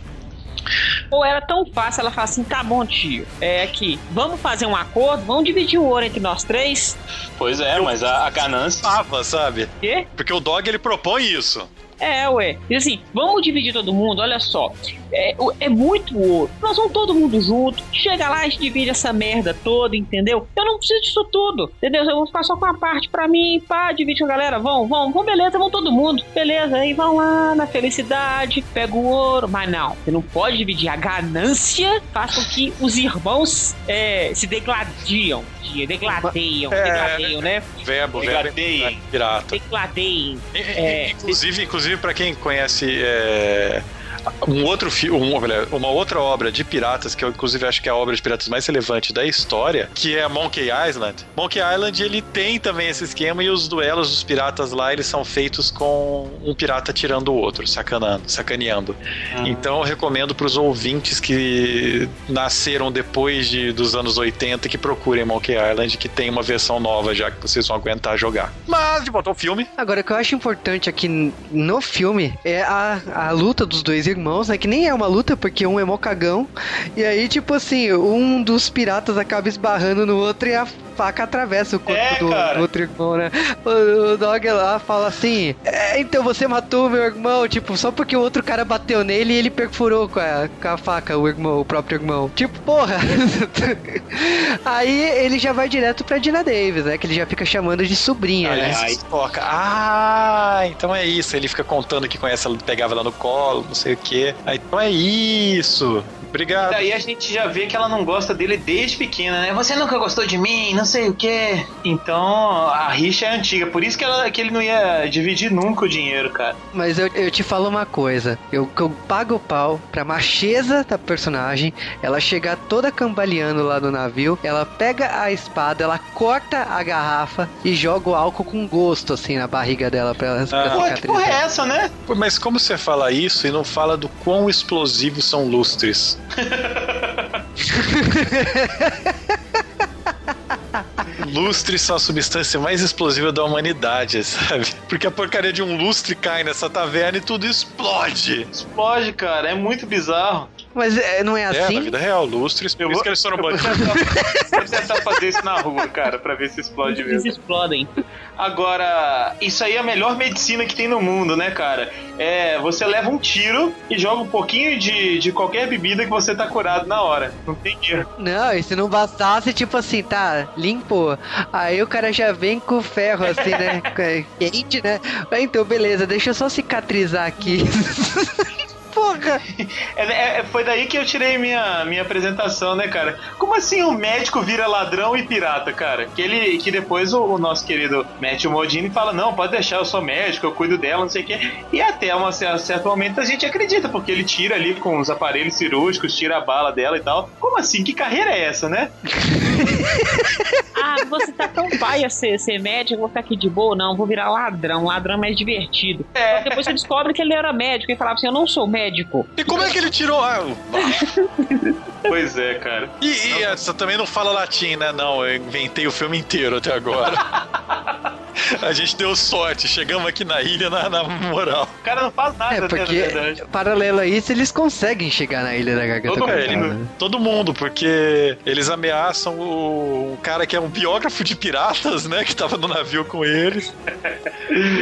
Ou era tão fácil ela falar assim: tá bom, tio, é aqui, vamos fazer um acordo, vamos dividir o ouro entre nós três. Pois é, mas a, a ganância. Tava, sabe? Quê? Porque o dog ele propõe isso. É, ué. E assim, vamos dividir todo mundo, olha só. É, é muito ouro. Nós vamos todo mundo junto. Chega lá, a gente divide essa merda toda, entendeu? Eu não preciso disso tudo, entendeu? Eu vou ficar só com a parte pra mim, pá, divide com a galera. Vão, vão, vão, beleza, vão todo mundo. Beleza, aí vão lá na felicidade, pega o ouro. Mas não, você não pode dividir. A ganância faz com que os irmãos é, se degladiam. Degladeiam, é, degladeiam, né? Verbo, degladeiem. verbo pirata. Degladeiem. É, inclusive, inclusive para quem conhece é, um outro filme, uma outra obra de piratas, que eu inclusive acho que é a obra de piratas mais relevante da história, que é Monkey Island. Monkey Island, ele tem também esse esquema e os duelos dos piratas lá, eles são feitos com um pirata tirando o outro, sacanando, sacaneando. Ah. Então eu recomendo para os ouvintes que nasceram depois de, dos anos 80 que procurem Monkey Island, que tem uma versão nova já que vocês vão aguentar jogar. Mas de volta ao filme. Agora, o que eu acho importante aqui no filme é a, a luta dos dois irmãos, né? Que nem é uma luta, porque um é mó cagão. E aí, tipo assim, um dos piratas acaba esbarrando no outro e a faca atravessa o corpo é, do, do, outro irmão, né? O, o, Dog lá fala assim: é, então você matou meu irmão, tipo, só porque o outro cara bateu nele e ele perfurou com a, com a faca o irmão, o próprio irmão. Tipo, porra! aí ele já vai direto pra Dina Davis, né? Que ele já fica chamando de sobrinha, né? Aí toca. Ah, então é isso. Ele fica contando que conhece ela, pegava ela no colo, não sei o quê. Aí, então é isso. Obrigado. E daí a gente já vê que ela não gosta dele desde pequena, né? Você nunca gostou de mim, não sei o que. Então a rixa é antiga, por isso que, ela, que ele não ia dividir nunca o dinheiro, cara. Mas eu, eu te falo uma coisa: eu, eu pago o pau pra macheza da personagem, ela chegar toda cambaleando lá no navio, ela pega a espada, ela corta a garrafa e joga o álcool com gosto, assim, na barriga dela pra ela ah. Pô, que porra é essa, né? Mas como você fala isso e não fala do quão explosivos são lustres? Lustre são a substância mais explosiva da humanidade, sabe? Porque a porcaria de um lustre cai nessa taverna e tudo explode. Explode, cara. É muito bizarro. Mas é, não é assim? É, na vida real, lustres. Eu vou, que eles foram eu vou tentar fazer isso na rua, cara, pra ver se explode mesmo. Eles explodem. Agora, isso aí é a melhor medicina que tem no mundo, né, cara? É, você leva um tiro e joga um pouquinho de, de qualquer bebida que você tá curado na hora. Não tem erro. Não, e se não bastasse, tipo assim, tá, limpou. Aí o cara já vem com ferro, assim, né? Quente, né? Então, beleza, deixa eu só cicatrizar aqui. porra! É, é, foi daí que eu tirei minha, minha apresentação, né, cara? Como assim um médico vira ladrão e pirata, cara? Que ele que depois o, o nosso querido Matthew Modini fala: não, pode deixar, eu sou médico, eu cuido dela, não sei o quê. E até um certo momento a gente acredita, porque ele tira ali com os aparelhos cirúrgicos, tira a bala dela e tal. Como assim? Que carreira é essa, né? ah, você tá tão pai a ser, ser médico, eu vou ficar aqui de boa? Não, vou virar ladrão. Ladrão é mais divertido. É. depois você descobre que ele era médico e falava assim: eu não sou médico médico. E como é que ele tirou? Ah, pois é, cara. E, e essa também não fala latim, né? Não, eu inventei o filme inteiro até agora. A gente deu sorte, chegamos aqui na ilha na, na moral. O cara não faz nada, é, porque né, paralelo a isso, eles conseguem chegar na ilha da Garganta todo, mundo, todo mundo, porque eles ameaçam o, o, cara que é um biógrafo de piratas, né, que tava no navio com eles.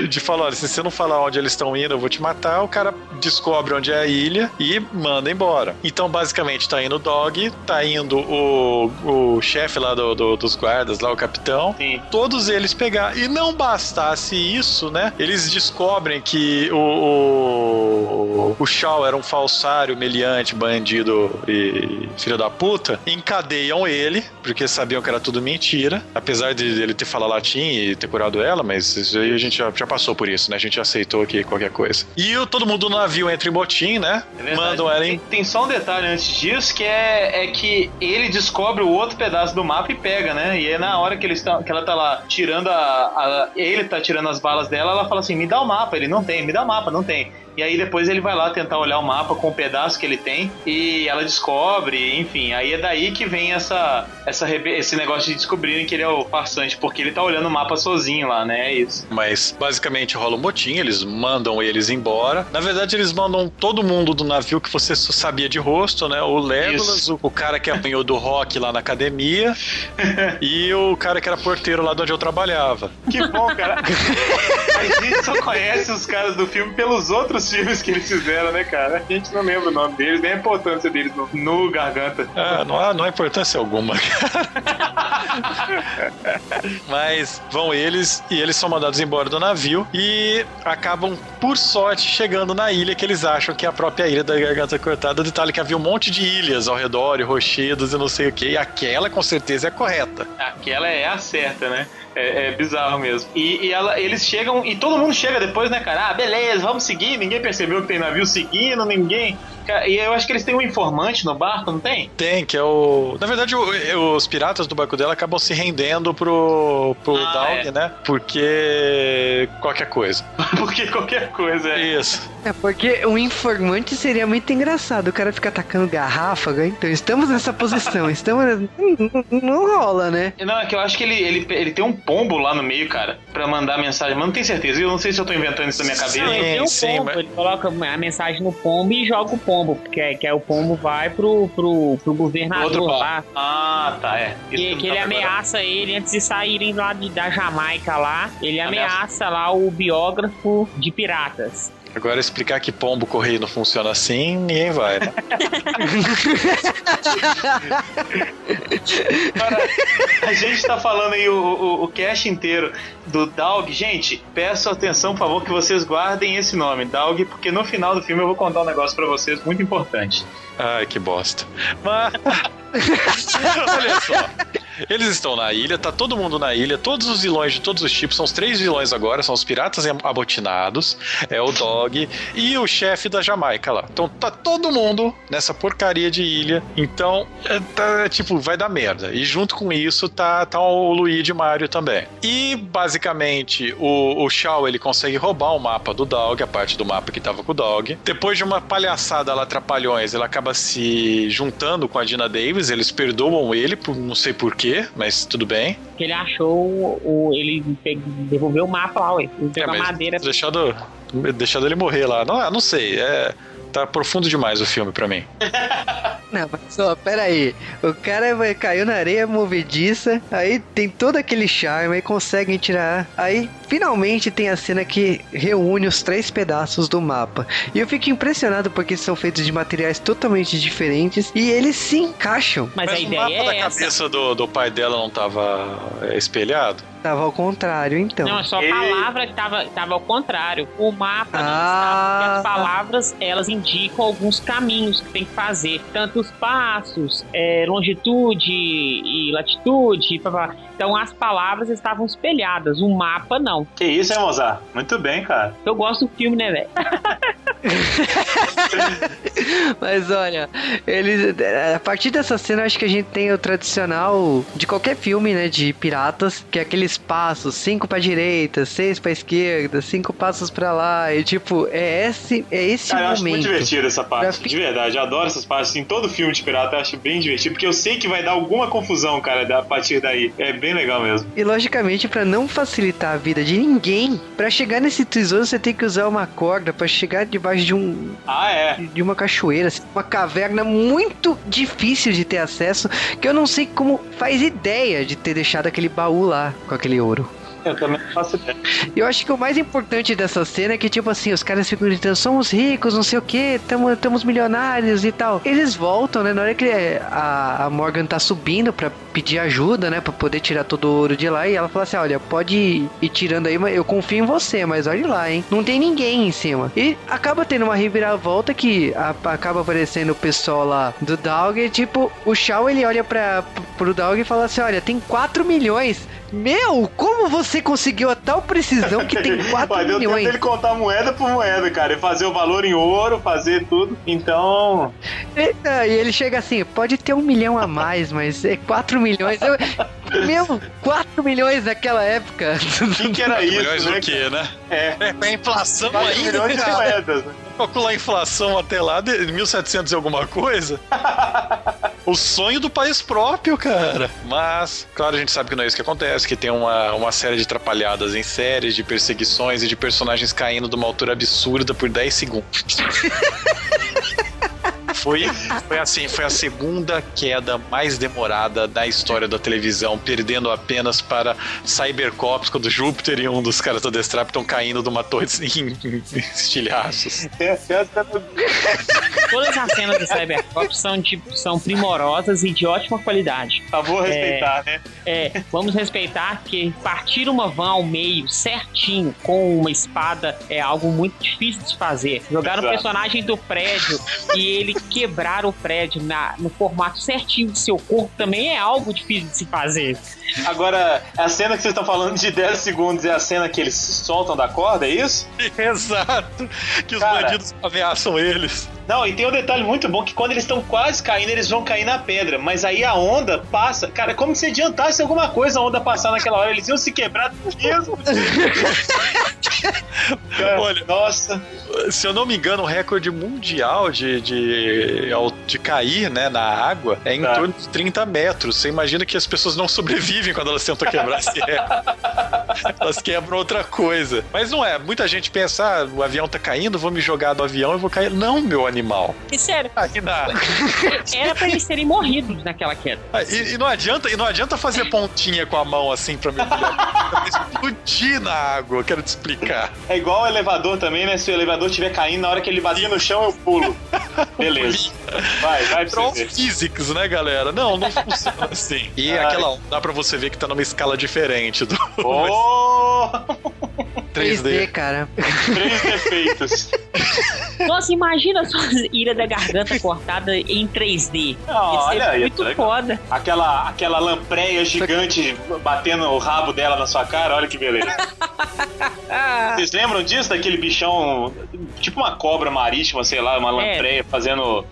de falar, olha, se você não falar onde eles estão indo, eu vou te matar. O cara descobre onde é a ilha e manda embora. Então, basicamente, tá indo o Dog, tá indo o, o chefe lá do, do, dos guardas, lá o capitão. Sim. Todos eles pegar. E não bastasse isso, né? Eles descobrem que o, o, o Shaw era um falsário, meliante, bandido e filho da puta. Encadeiam ele, porque sabiam que era tudo mentira. Apesar de ele ter falado latim e ter curado ela, mas isso aí a gente já, já passou por isso, né? A gente aceitou aqui qualquer coisa. E o, todo mundo no navio entra em motim, né? É Mandam ela em... tem, tem só um detalhe antes disso, que é, é que ele descobre o outro pedaço do mapa e pega, né? E é na hora que, eles tão, que ela tá lá tirando a, a ele tá tirando as balas dela, ela fala assim: me dá o mapa. Ele não tem, me dá o mapa, não tem. E aí depois ele vai lá tentar olhar o mapa com o pedaço que ele tem e ela descobre, enfim. Aí é daí que vem essa, essa esse negócio de descobrirem que ele é o farsante, porque ele tá olhando o mapa sozinho lá, né? É isso. Mas basicamente rola um motim, eles mandam eles embora. Na verdade, eles mandam todo mundo do navio que você sabia de rosto, né? O Legolas, o, o, cara que apanhou do rock lá na academia e o cara que era porteiro lá de onde eu trabalhava. Que bom, cara. A gente só conhece os caras do filme pelos outros filmes que eles fizeram, né, cara? A gente não lembra o nome deles, nem a importância deles no, no Garganta. Ah, não há, não há importância alguma, cara. Mas vão eles e eles são mandados embora do navio e acabam, por sorte, chegando na ilha que eles acham que é a própria ilha da Garganta Cortada. Detalhe que havia um monte de ilhas ao redor e rochedos e não sei o que. E aquela com certeza é correta. Aquela é a certa, né? É, é bizarro mesmo. E, e ela, eles chegam, e todo mundo chega depois, né, cara? Ah, beleza, vamos seguir. Ninguém percebeu que tem navio seguindo, ninguém. E eu acho que eles têm um informante no barco, não tem? Tem, que é o. Na verdade, o, os piratas do barco dela acabam se rendendo pro, pro ah, é. né? Porque. qualquer coisa. porque qualquer coisa, é. Isso. É porque um informante seria muito engraçado. O cara fica atacando garrafa, né? então estamos nessa posição. estamos. Não rola, né? Não, é que eu acho que ele, ele, ele tem um pombo lá no meio, cara, pra mandar mensagem. Mas não tenho certeza. Eu não sei se eu tô inventando isso na minha cabeça. Sim, tem um sim, pombo. Mas... Ele coloca a mensagem no pombo e joga o pombo pombo, que é, que é o pombo vai pro, pro, pro governador lá. Ah, tá, é. Isso que, que ele ameaça ele antes de saírem lá de, da Jamaica lá. Ele ameaça. ameaça lá o biógrafo de piratas. Agora explicar que pombo correio não funciona assim, ninguém vai, né? a gente tá falando aí o, o, o cast inteiro do Dog. Gente, peço atenção, por favor, que vocês guardem esse nome, Dog, porque no final do filme eu vou contar um negócio para vocês muito importante. Ai, que bosta. Mas. Olha só. Eles estão na ilha, tá todo mundo na ilha, todos os vilões de todos os tipos, são os três vilões agora, são os piratas abotinados, é o Dog e o chefe da Jamaica lá. Então tá todo mundo nessa porcaria de ilha. Então, é, tá, tipo, vai dar merda. E junto com isso tá, tá o Luigi Mario também. E basicamente o, o Shao ele consegue roubar o mapa do Dog, a parte do mapa que tava com o Dog. Depois de uma palhaçada lá, trapalhões, ele acaba se juntando com a Dina Davis, eles perdoam ele, por, não sei porquê, mas tudo bem. Que ele achou o. Ele devolveu o mapa lá, ué. Ele é, madeira. Deixado, deixado ele morrer lá. Não, não sei. É tá profundo demais o filme para mim. Não, mas só, peraí. O cara caiu na areia movediça, aí tem todo aquele charme, aí conseguem tirar. Aí finalmente tem a cena que reúne os três pedaços do mapa. E eu fico impressionado porque são feitos de materiais totalmente diferentes e eles se encaixam. Mas, mas a ideia o mapa é da essa. cabeça do, do pai dela não tava é, espelhado? Tava ao contrário, então. Não, é só a palavra que tava, tava ao contrário. O mapa ah. não estava, porque as palavras, elas indicam alguns caminhos que tem que fazer. Tanto os passos, é, longitude e latitude, então as palavras estavam espelhadas, o mapa não. Que isso, hein, Mozart? Muito bem, cara. Eu gosto do filme, né, velho? Mas olha, eles a partir dessa cena acho que a gente tem o tradicional de qualquer filme, né, de piratas, que é aqueles passos, cinco para direita, seis para esquerda, cinco passos para lá, e tipo, é esse é esse Cara, momento. Eu acho muito divertido essa parte, pra... de verdade. Eu adoro essas partes em todo filme de pirata, eu acho bem divertido, porque eu sei que vai dar alguma confusão, cara, a partir daí. É bem legal mesmo. E logicamente, para não facilitar a vida de ninguém, para chegar nesse tesouro você tem que usar uma corda para chegar debaixo de um Ah, é. De uma cachoeira, assim, uma caverna muito difícil de ter acesso, que eu não sei como faz ideia de ter deixado aquele baú lá com aquele ouro. Eu também faço ideia. Eu acho que o mais importante dessa cena é que, tipo assim, os caras ficam gritando, somos ricos, não sei o que, estamos milionários e tal. Eles voltam, né? Na hora que a, a Morgan tá subindo pra pedir ajuda, né? Pra poder tirar todo o ouro de lá. E ela fala assim: olha, pode ir, ir tirando aí, eu confio em você, mas olha lá, hein? Não tem ninguém em cima. E acaba tendo uma reviravolta que a, acaba aparecendo o pessoal lá do Dog. E, tipo, o Shao ele olha pra, pro Dog e fala assim: olha, tem 4 milhões. Meu, como você conseguiu a tal precisão que tem 4 Vai, milhões? Deu dele contar moeda por moeda, cara, e fazer o valor em ouro, fazer tudo. Então. E, e ele chega assim: pode ter um milhão a mais, mas é 4 milhões. Eu, meu, 4 milhões naquela época. O que, que era isso? milhões né? o quê, né? É. É, é inflação 4 ainda. milhões de moedas, né? Calcular a inflação até lá de 1700 e alguma coisa. o sonho do país próprio, cara. Mas, claro, a gente sabe que não é isso que acontece, que tem uma, uma série de atrapalhadas em séries, de perseguições e de personagens caindo de uma altura absurda por 10 segundos. Foi, foi assim, foi a segunda queda mais demorada da história da televisão, perdendo apenas para Cybercops, quando Júpiter e um dos caras do Destrap estão caindo de uma torre em, em estilhaços. Todas as cenas de Cybercops são, tipo, são primorosas e de ótima qualidade. Favor respeitar, é, né? É, vamos respeitar que partir uma van ao meio certinho com uma espada é algo muito difícil de fazer. Jogar o personagem do prédio e ele quebrar o prédio na, no formato certinho do seu corpo também é algo difícil de se fazer. Agora, a cena que vocês estão falando de 10 segundos é a cena que eles soltam da corda, é isso? Exato. Que os Cara, bandidos ameaçam eles. Não, e tem um detalhe muito bom que quando eles estão quase caindo, eles vão cair na pedra. Mas aí a onda passa. Cara, como se adiantasse alguma coisa a onda passar naquela hora. Eles iam se quebrar mesmo. Cara, Olha, nossa. Se eu não me engano, o recorde mundial de, de, de cair né, na água é em tá. torno de 30 metros. Você imagina que as pessoas não sobrevivem quando elas tentam quebrar esse recorde. elas quebram outra coisa. Mas não é. Muita gente pensa, ah, o avião tá caindo, vou me jogar do avião e vou cair. Não, meu animal. E sério. Aqui dá. Era pra eles terem morrido naquela queda. Ah, e, e, não adianta, e não adianta fazer pontinha com a mão assim pra mergulhar. explodir na água, eu quero te explicar. É igual o elevador também, né? Se o elevador estiver caindo, na hora que ele batia no chão, eu pulo. Beleza. Vai, vai pra você physics, né, galera? Não, não funciona assim. E Ai. aquela dá pra você ver que tá numa escala diferente do. Oh! 3D. 3D, cara. Três defeitos. Nossa, imagina só a Ira da Garganta cortada em 3D. Oh, olha aí, muito foda. Aquela, aquela lampreia gigante batendo o rabo dela na sua cara, olha que beleza. Vocês lembram disso? Daquele bichão, tipo uma cobra marítima, sei lá, uma é. lampreia fazendo.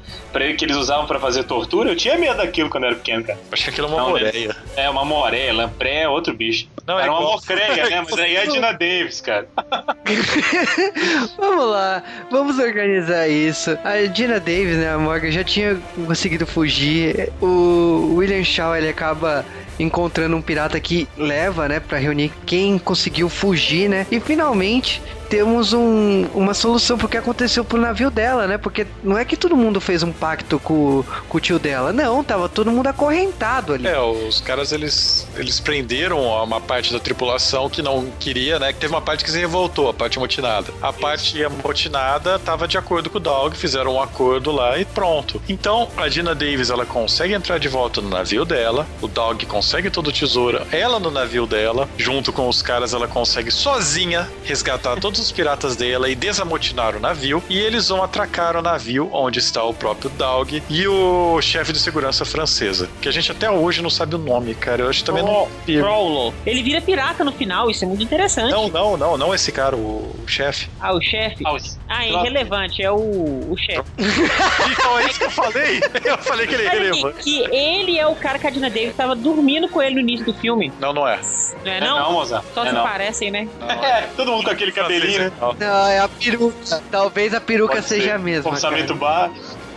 que eles usavam pra fazer tortura? Eu tinha medo daquilo quando era pequeno, cara. Acho que aquilo é uma moreia. É, uma moreia. Lampreia é outro bicho. Não, era é uma mocreia, né? Mas aí é a Dina Davis, cara. Vamos lá, vamos organizar isso. A Dina Davis, né, a Morgan, já tinha conseguido fugir. O William Shaw, ele acaba encontrando um pirata que leva, né, para reunir quem conseguiu fugir, né? E finalmente temos um, uma solução pro que aconteceu pro navio dela, né? Porque não é que todo mundo fez um pacto com, com o tio dela. Não, tava todo mundo acorrentado ali. É, os caras eles, eles prenderam uma parte da tripulação que não queria, né? Que teve uma parte que se revoltou, a parte amotinada. A Isso. parte amotinada tava de acordo com o Dog, fizeram um acordo lá e pronto. Então a Dina Davis ela consegue entrar de volta no navio dela, o Dog consegue todo o tesouro, ela no navio dela, junto com os caras ela consegue sozinha resgatar todos os piratas dela e desamotinar o navio. E eles vão atracar o navio onde está o próprio Dog e o chefe de segurança francesa. Que a gente até hoje não sabe o nome, cara. Eu acho que também oh, não. Frollo. Ele vira pirata no final, isso é muito interessante. Não, não, não, não esse cara, o, o chefe. Ah, o chefe? Ah, ah, é irrelevante, é o, o chefe. então é isso que eu falei. Eu falei que ele é irrelevante. Que, que ele é o cara que a Dina Davis estava dormindo com ele no início do filme. Não, não é. Não é, não? É não, moça. Só é se não. parecem, né? Não, é, todo mundo com aquele Né? Não, é a peruca. Talvez a peruca Pode seja a mesma. Orçamento baixo.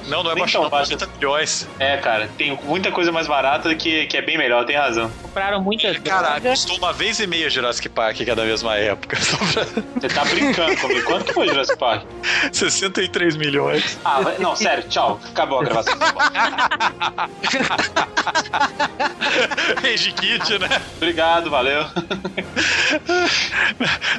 Não, não é baixo, não, 80 milhões. É, cara, tem muita coisa mais barata que, que é bem melhor, tem razão. Compraram muitas Caralho, custou uma vez e meia Jurassic Park que é da mesma época. Você tá brincando comigo. Quanto que foi Jurassic Park? 63 milhões. Ah, não, sério, tchau. Acabou a gravação. Rage Kit, né? Obrigado, valeu.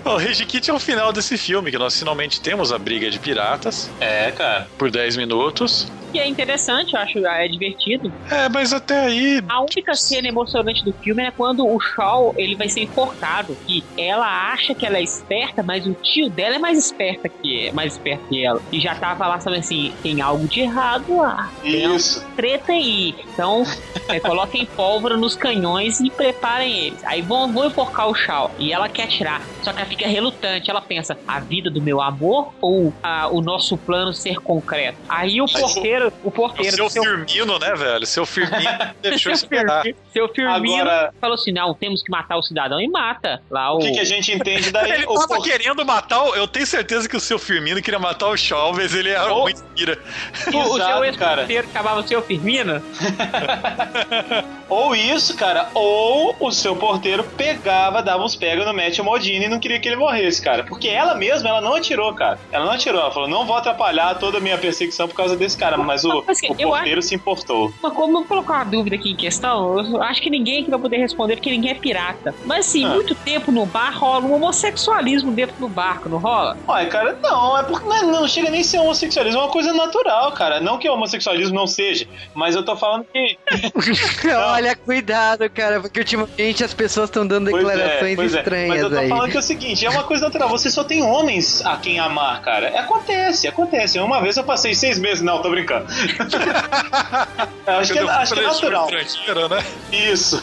o Rage Kit é o final desse filme, que nós finalmente temos a briga de piratas. É, cara. Por 10 minutos que é interessante, eu acho, é divertido. É, mas até aí. A única cena emocionante do filme é quando o Shaw ele vai ser enforcado. Que ela acha que ela é esperta, mas o tio dela é mais esperta que mais esperto que ela. E já tava lá sabendo assim, tem algo de errado lá. Isso. Tem treta aí. Então, é, coloquem pólvora nos canhões e preparem eles. Aí vão, vão enforcar o Shaw. E ela quer atirar. Só que ela fica relutante. Ela pensa, a vida do meu amor ou a, o nosso plano ser concreto? Aí o porteiro porteiro, o porteiro. O seu, seu Firmino, né, velho? Seu Firmino deixou esperar. Seu Firmino Agora... falou assim: não, temos que matar o cidadão e mata. Lá o... o que, que a gente entende daí? ele tava por... querendo matar o... Eu tenho certeza que o seu Firmino queria matar o Chalmers, ele era ou... muito ira. O, o seu ex-porteiro acabava o seu Firmino? ou isso, cara, ou o seu porteiro pegava, dava uns pega no Matt Modini e não queria que ele morresse, cara. Porque ela mesma, ela não atirou, cara. Ela não atirou, ela falou: não vou atrapalhar toda a minha perseguição por causa desse cara mas o, mas, o porteiro acho... se importou. Mas como colocar uma dúvida aqui em questão, eu acho que ninguém aqui vai poder responder porque ninguém é pirata. Mas assim, ah. muito tempo no bar rola um homossexualismo dentro do barco, não rola? Olha, cara, não, é porque não, é, não chega nem a ser homossexualismo, é uma coisa natural, cara. Não que o homossexualismo não seja, mas eu tô falando que. Olha, cuidado, cara, porque ultimamente as pessoas estão dando pois é, declarações é, estranhas. Mas eu tô aí. falando que é o seguinte: é uma coisa natural, você só tem homens a quem amar, cara. Acontece, acontece. Uma vez eu passei seis meses, não, tô brincando. acho que, é, acho que é natural. Né? Isso.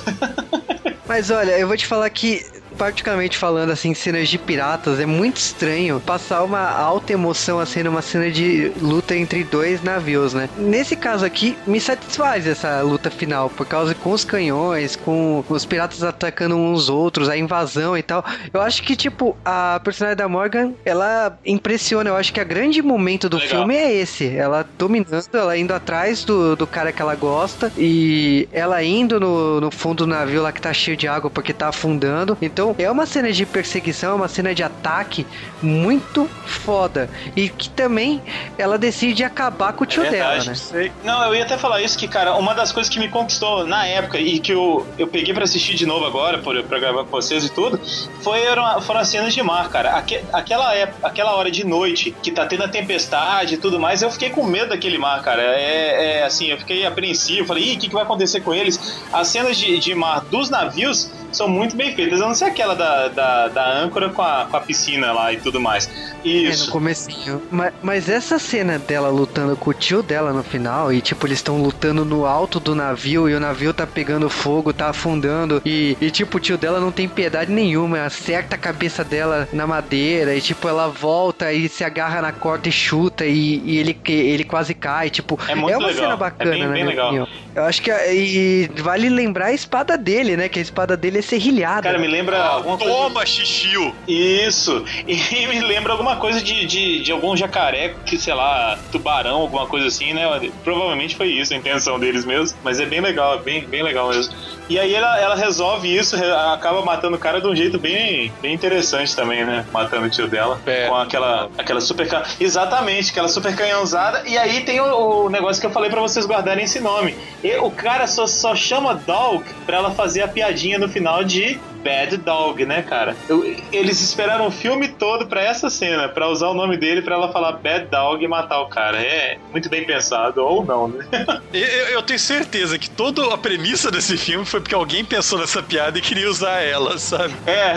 Mas olha, eu vou te falar que particularmente falando assim, cenas de piratas, é muito estranho passar uma alta emoção assim numa cena de luta entre dois navios, né? Nesse caso aqui, me satisfaz essa luta final, por causa com os canhões, com os piratas atacando uns outros, a invasão e tal. Eu acho que, tipo, a personagem da Morgan, ela impressiona. Eu acho que a grande momento do Legal. filme é esse. Ela dominando, ela indo atrás do, do cara que ela gosta e ela indo no, no fundo do navio lá que tá cheio de água porque tá afundando. Então então é uma cena de perseguição, é uma cena de ataque muito foda. E que também ela decide acabar com o tio é dela, né? Não, eu ia até falar isso que, cara, uma das coisas que me conquistou na época e que eu, eu peguei para assistir de novo agora, por, pra gravar com vocês e tudo, foi, foram as cenas de mar, cara. Aque, aquela, época, aquela hora de noite que tá tendo a tempestade e tudo mais, eu fiquei com medo daquele mar, cara. É, é assim, eu fiquei apreensivo, falei, ih, o que, que vai acontecer com eles? As cenas de, de mar dos navios são muito bem feitas. A não ser aquela da, da, da âncora com a, com a piscina lá e tudo mais. Isso. É, no comecinho. Mas, mas essa cena dela lutando com o tio dela no final, e tipo, eles estão lutando no alto do navio, e o navio tá pegando fogo, tá afundando, e, e tipo, o tio dela não tem piedade nenhuma, acerta a cabeça dela na madeira, e tipo, ela volta e se agarra na corda e chuta, e, e ele, ele quase cai, tipo, É muito é uma legal. cena É bacana, bem- né? bem legal. Eu acho que a- e vale lembrar a espada dele, né? Que a espada dele é serrilhada. Cara, me lembra alguma coisa. Toma, xixio! Isso. E me lembra alguma coisa de, de, de algum jacaré, que sei lá, tubarão, alguma coisa assim, né? Provavelmente foi isso a intenção deles mesmo. Mas é bem legal, é bem, bem legal mesmo. E aí ela, ela resolve isso, acaba matando o cara de um jeito bem, bem interessante também, né? Matando o tio dela. É. Com aquela, aquela super. Exatamente, aquela super canhãozada. E aí tem o, o negócio que eu falei pra vocês guardarem esse nome. E o cara só, só chama Dog pra ela fazer a piadinha no final de Bad Dog, né, cara? Eu- eles esperaram o filme todo pra essa cena, pra usar o nome dele pra ela falar Bad Dog e matar o cara. É muito bem pensado, ou não, né? Eu tenho certeza que toda a premissa desse filme foi porque alguém pensou nessa piada e queria usar ela, sabe? É.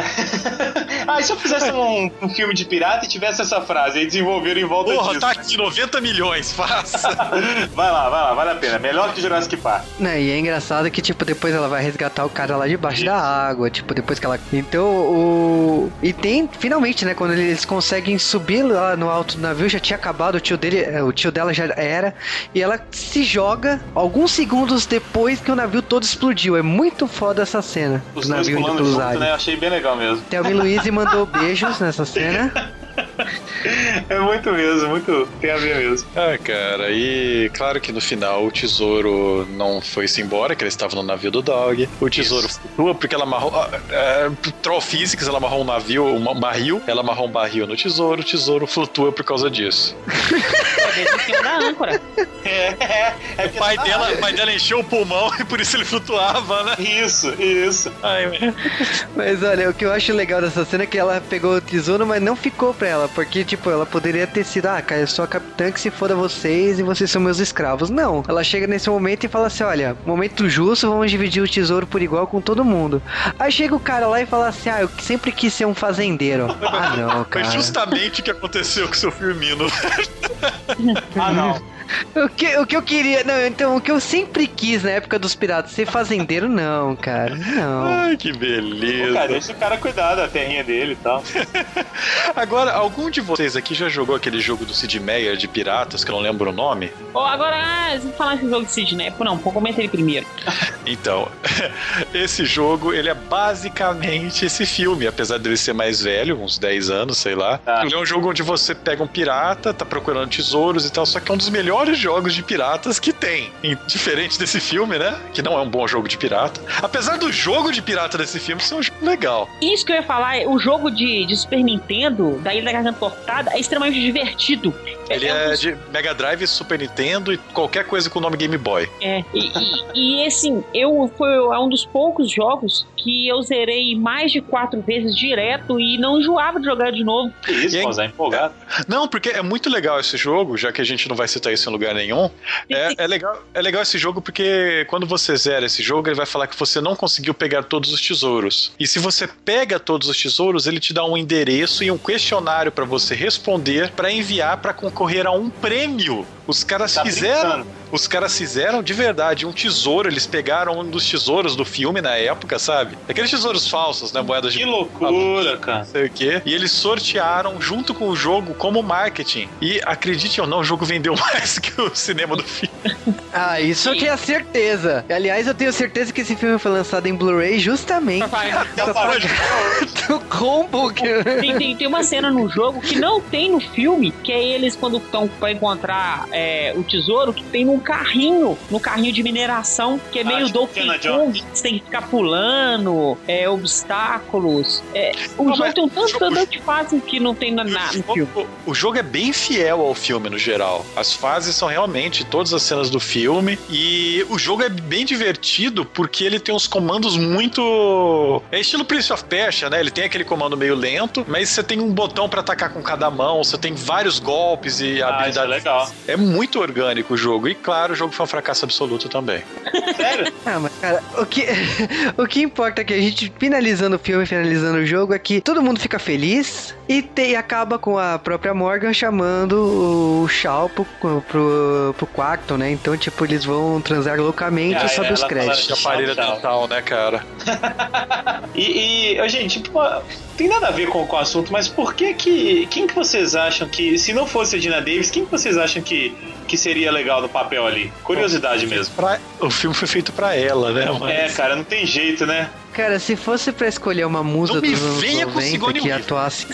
ah, e se eu fizesse um, um filme de pirata e tivesse essa frase e desenvolveram em volta Porra, disso? tá aqui 90 milhões, faça. Vai lá, vai lá, vale a pena. Melhor que Jurassic Park. Né, e é engraçado que, tipo, depois ela vai resgatar o cara lá debaixo da água, tipo, depois que ela... Então, o... E tem, finalmente, né, quando eles conseguem subir lá no alto do navio, já tinha acabado, o tio dele, eh, o tio dela já era, e ela se joga alguns segundos depois que o navio todo explodiu. É muito foda essa cena Os do navio indo pelos junto, ares. né? Achei bem legal mesmo. Thelma e Luiz mandou beijos nessa cena. É muito mesmo, muito. Tem a ver mesmo. Ah, cara, e claro que no final o tesouro não foi-se embora, que eles estavam no navio do Dog. O tesouro flutua porque ela amarrou. ah, ah, Troll Physics, ela amarrou um navio, um barril, ela amarrou um barril no tesouro, o tesouro flutua por causa disso. É, é. é O pai dela, o pai dela encheu o pulmão e por isso ele flutuava, né? Isso, isso. Ai, Mas olha, o que eu acho legal dessa cena é que ela pegou o tesouro, mas não ficou pra ela. Porque, tipo, ela poderia ter sido, ah, cara, eu sou a capitã que se foda vocês e vocês são meus escravos. Não. Ela chega nesse momento e fala assim: olha, momento justo, vamos dividir o tesouro por igual com todo mundo. Aí chega o cara lá e fala assim: ah, eu sempre quis ser um fazendeiro. Ah, não, Foi cara. justamente o que aconteceu com o seu Firmino. Ah, não. O que, o que eu queria. Não, então, o que eu sempre quis na época dos piratas, ser fazendeiro, não, cara. Não. Ai, que Pô, beleza. cara, deixa o cara cuidar da terrinha dele e tal. Agora, algum de vocês aqui já jogou aquele jogo do Sid Meier de piratas, que eu não lembro o nome? Ó, agora, ah, falar esse jogo de Sidney, pô, não, pô, comenta ele primeiro. Então, esse jogo, ele é basicamente esse filme, apesar dele ser mais velho, uns 10 anos, sei lá. Tá. Ele é um jogo onde você pega um pirata, tá procurando tesouros e tal, só que é um dos melhores jogos de piratas que tem. Diferente desse filme, né? Que não é um bom jogo de pirata. Apesar do jogo de pirata desse filme ser um jogo legal. Isso que eu ia falar, o jogo de, de Super Nintendo, da Ilha da Garganta Cortada, é extremamente divertido. Ele um é dos- de Mega Drive, Super Nintendo e qualquer coisa com o nome Game Boy. É, e, e, e, assim, eu foi é um dos poucos jogos que eu zerei mais de quatro vezes direto e não enjoava de jogar de novo. Que isso, E aí- Mozart, empolgado. Não, porque é muito legal esse jogo, já que a gente não vai citar isso em lugar nenhum. É, é legal, é legal esse jogo porque quando você zera esse jogo, ele vai falar que você não conseguiu pegar todos os tesouros. E se você pega todos os tesouros, ele te dá um endereço e um questionário pra você responder pra enviar pra concorrer a um prêmio. Os caras Tá fizeram, brincando. os caras fizeram de verdade um tesouro, eles pegaram um dos tesouros do filme na época, sabe? Aqueles tesouros falsos, né, moedas de Que loucura, cara. não sei o quê. E eles sortearam junto com o jogo como marketing. E acredite ou não, o jogo vendeu mais que o cinema do filme. Ah, isso eu tinha certeza. Aliás, eu tenho certeza que esse filme foi lançado em Blu-ray justamente Até pra do combo que... Tem, tem, tem uma cena no jogo que não tem no filme, que é eles quando estão pra encontrar é, o tesouro, que tem num carrinho, no carrinho de mineração, que é Ah, meio tipo Donkey Kong, que você tem que ficar pulando, é, obstáculos. É, o Não, jogo tem um o tanto de fase que não tem na, na- no filme. O, o jogo é bem fiel ao filme no geral. As fases são realmente todas as cenas do filme. E o jogo é bem divertido porque ele tem uns comandos muito. É estilo Prince of Persia, né? Ele tem aquele comando meio lento, mas você tem um botão pra atacar com cada mão, você tem vários golpes e Ah, isso é habilidades. legal. É muito orgânico o jogo. E claro, o jogo foi um fracasso absoluto também. Sério? Ah, mas cara, o que, o que importa é que a gente, finalizando o filme, finalizando o jogo, é que todo mundo fica feliz e, te, e acaba com a própria Morgan chamando o Shaw pro, pro, pro quarto, né? Então, tipo, eles vão transar loucamente ah, sob os créditos. Aparelho dental, né, cara? e, e, gente, tipo, tem nada a ver com, com o assunto, mas por que que. Quem que vocês acham que, se não fosse a Dina Davis, quem que vocês acham que, que seria legal no papel ali? Curiosidade mesmo. Pra, o filme foi feito pra ela, né? Mas... É, cara, não tem jeito, né? Cara, se fosse pra escolher uma musa dos anos 90 que atuasse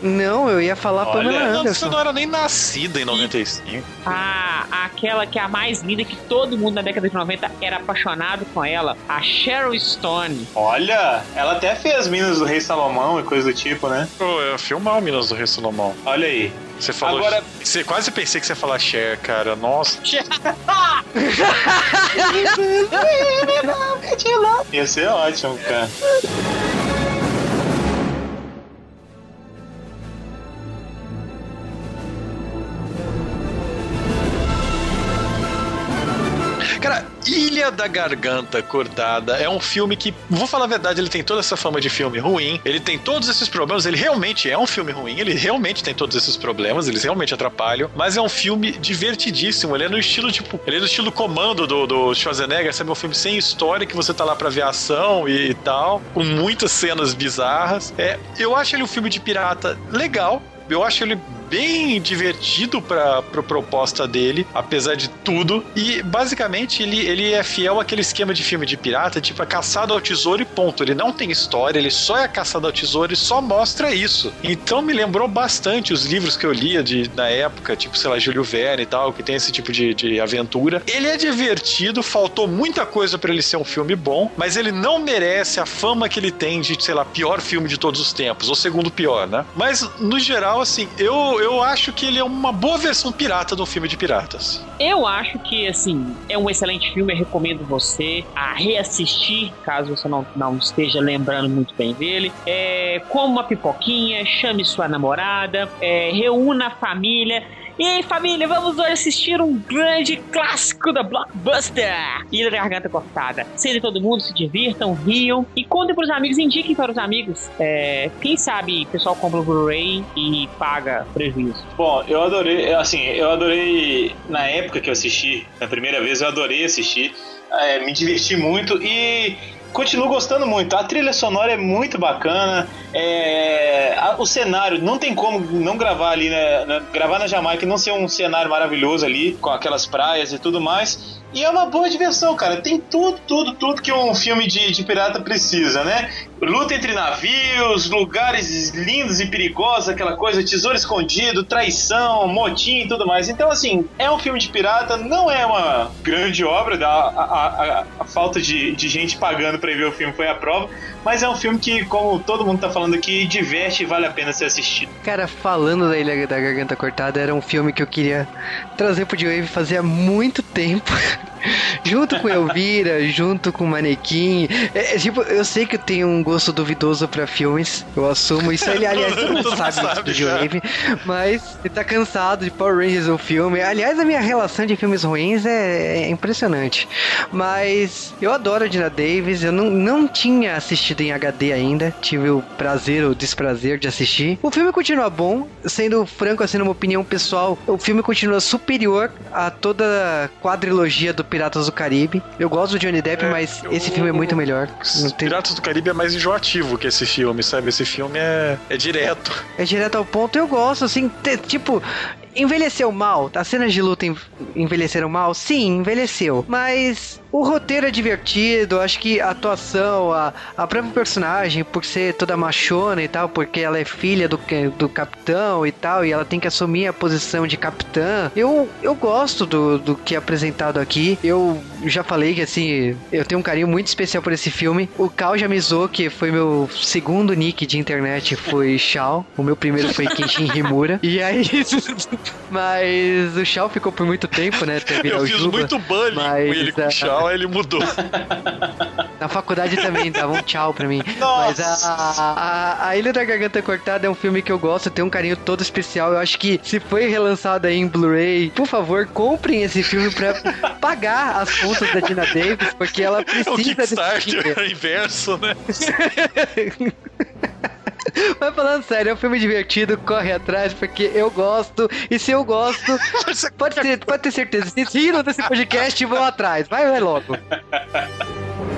não, eu ia falar Olha, Pamela Anderson. Você não era nem nascida em 95. Ah, aquela que é a mais linda, que todo mundo na década de 90 era apaixonado com ela, a Cheryl Stone. Olha, ela até fez Minas do Rei Salomão e coisa do tipo, né? Pô, eu filmar Minas do Rei Salomão. Olha aí. Você falou. Agora... Você quase pensei que você ia falar Cher, cara. Nossa. ia ser ótimo, cara. Cara, Da Garganta Cortada é um filme que, vou falar a verdade, ele tem toda essa fama de filme ruim, ele tem todos esses problemas, ele realmente é um filme ruim, ele realmente tem todos esses problemas, eles realmente atrapalham, mas é um filme divertidíssimo, ele é no estilo, tipo, ele é no estilo comando do, do Schwarzenegger, sabe? É um filme sem história que você tá lá pra ver ação e, e tal, com muitas cenas bizarras. É, eu acho ele um filme de pirata legal, eu acho ele bem divertido para a proposta dele, apesar de tudo. E basicamente ele, ele é fiel àquele esquema de filme de pirata, tipo, é caçado ao tesouro e ponto. Ele não tem história, ele só é caçado ao tesouro e só mostra isso. Então me lembrou bastante os livros que eu lia de, na época, tipo, sei lá, Júlio Verne e tal, que tem esse tipo de, de aventura. Ele é divertido, faltou muita coisa para ele ser um filme bom, mas ele não merece a fama que ele tem de, sei lá, pior filme de todos os tempos, ou segundo pior, né? Mas, no geral, assim, eu, eu, acho que ele é uma boa versão pirata do filme de piratas. Eu acho que, assim, é um excelente filme. Eu recomendo você a reassistir, caso você não, não esteja lembrando muito bem dele. É, como uma pipoquinha, chame sua namorada, é, reúna a família e aí, família, vamos hoje assistir um grande clássico da Blockbuster! Ilha da Garganta Cortada. Sejam todo mundo, se divirtam, riam e contem para os amigos, indiquem para os amigos. É, quem sabe o pessoal compra o Blu-ray e paga prejuízo. Bom, eu adorei, assim, eu adorei na época que eu assisti, na primeira vez, eu adorei assistir. É, me diverti muito e continuo gostando muito. A trilha sonora é muito bacana. É, o cenário, não tem como não gravar ali, né, na, gravar na Jamaica não ser um cenário maravilhoso ali, com aquelas praias e tudo mais. E é uma boa diversão, cara. Tem tudo, tudo, tudo que um filme de, de pirata precisa, né? Luta entre navios, lugares lindos e perigosos, aquela coisa, tesouro escondido, traição, motim e tudo mais. Então, assim, é um filme de pirata, não é uma grande obra, a, a, a, a falta de, de gente pagando pra ver o filme foi a prova, mas é um filme que, como todo mundo tá falando aqui, diverte e vale a pena ser assistido. Cara, falando da Ilha da Garganta Cortada, era um filme que eu queria trazer pro Wave fazia muito tempo. junto com Elvira, junto com o Manequim. É, é, tipo, eu sei que eu tenho um gosto duvidoso pra filmes, eu assumo isso. Ele, aliás, todo mundo sabe, sabe do Wave, mas ele tá cansado de Power Rangers o filme. Aliás, a minha relação de filmes ruins é, é impressionante. Mas eu adoro a Dina Davis, eu não, não tinha assistido em HD ainda, tive o prazer ou desprazer de assistir. O filme continua bom, sendo franco, assim, uma opinião pessoal, o filme continua superior a toda a quadrilogia do Piratas do Caribe. Eu gosto do Johnny Depp, é, mas esse filme é muito melhor. Tem... Piratas do Caribe é mais enjoativo que esse filme, sabe? Esse filme é, é direto. É direto ao ponto. Eu gosto, assim, tipo, envelheceu mal. As cenas de luta envelheceram mal? Sim, envelheceu. Mas o roteiro é divertido, acho que a atuação, a, a própria personagem, por ser toda machona e tal, porque ela é filha do, do capitão e tal, e ela tem que assumir a posição de capitã. Eu, eu gosto do, do que é apresentado aqui. Eu já falei que, assim, eu tenho um carinho muito especial por esse filme. O Kao já me zoou, que foi meu segundo nick de internet, foi Shao. O meu primeiro foi Kenshin Himura. E aí, Mas o Shaw ficou por muito tempo, né? Eu fiz Juba, muito bullying mas, com ele com o Shaw, aí ele mudou. Na faculdade também dava um tchau pra mim. Nossa. Mas a, a, a, Ilha da Garganta Cortada é um filme que eu gosto, tem um carinho todo especial. Eu acho que se foi relançado aí em Blu-ray, por favor, comprem esse filme pra pagar as contas da Dina Davis, porque ela precisa. O Kickstarter é inverso, né? Mas falando sério, é um filme divertido, corre atrás, porque eu gosto. E se eu gosto, pode ter, pode ter certeza. Se riram desse podcast, vão atrás. Vai, vai logo.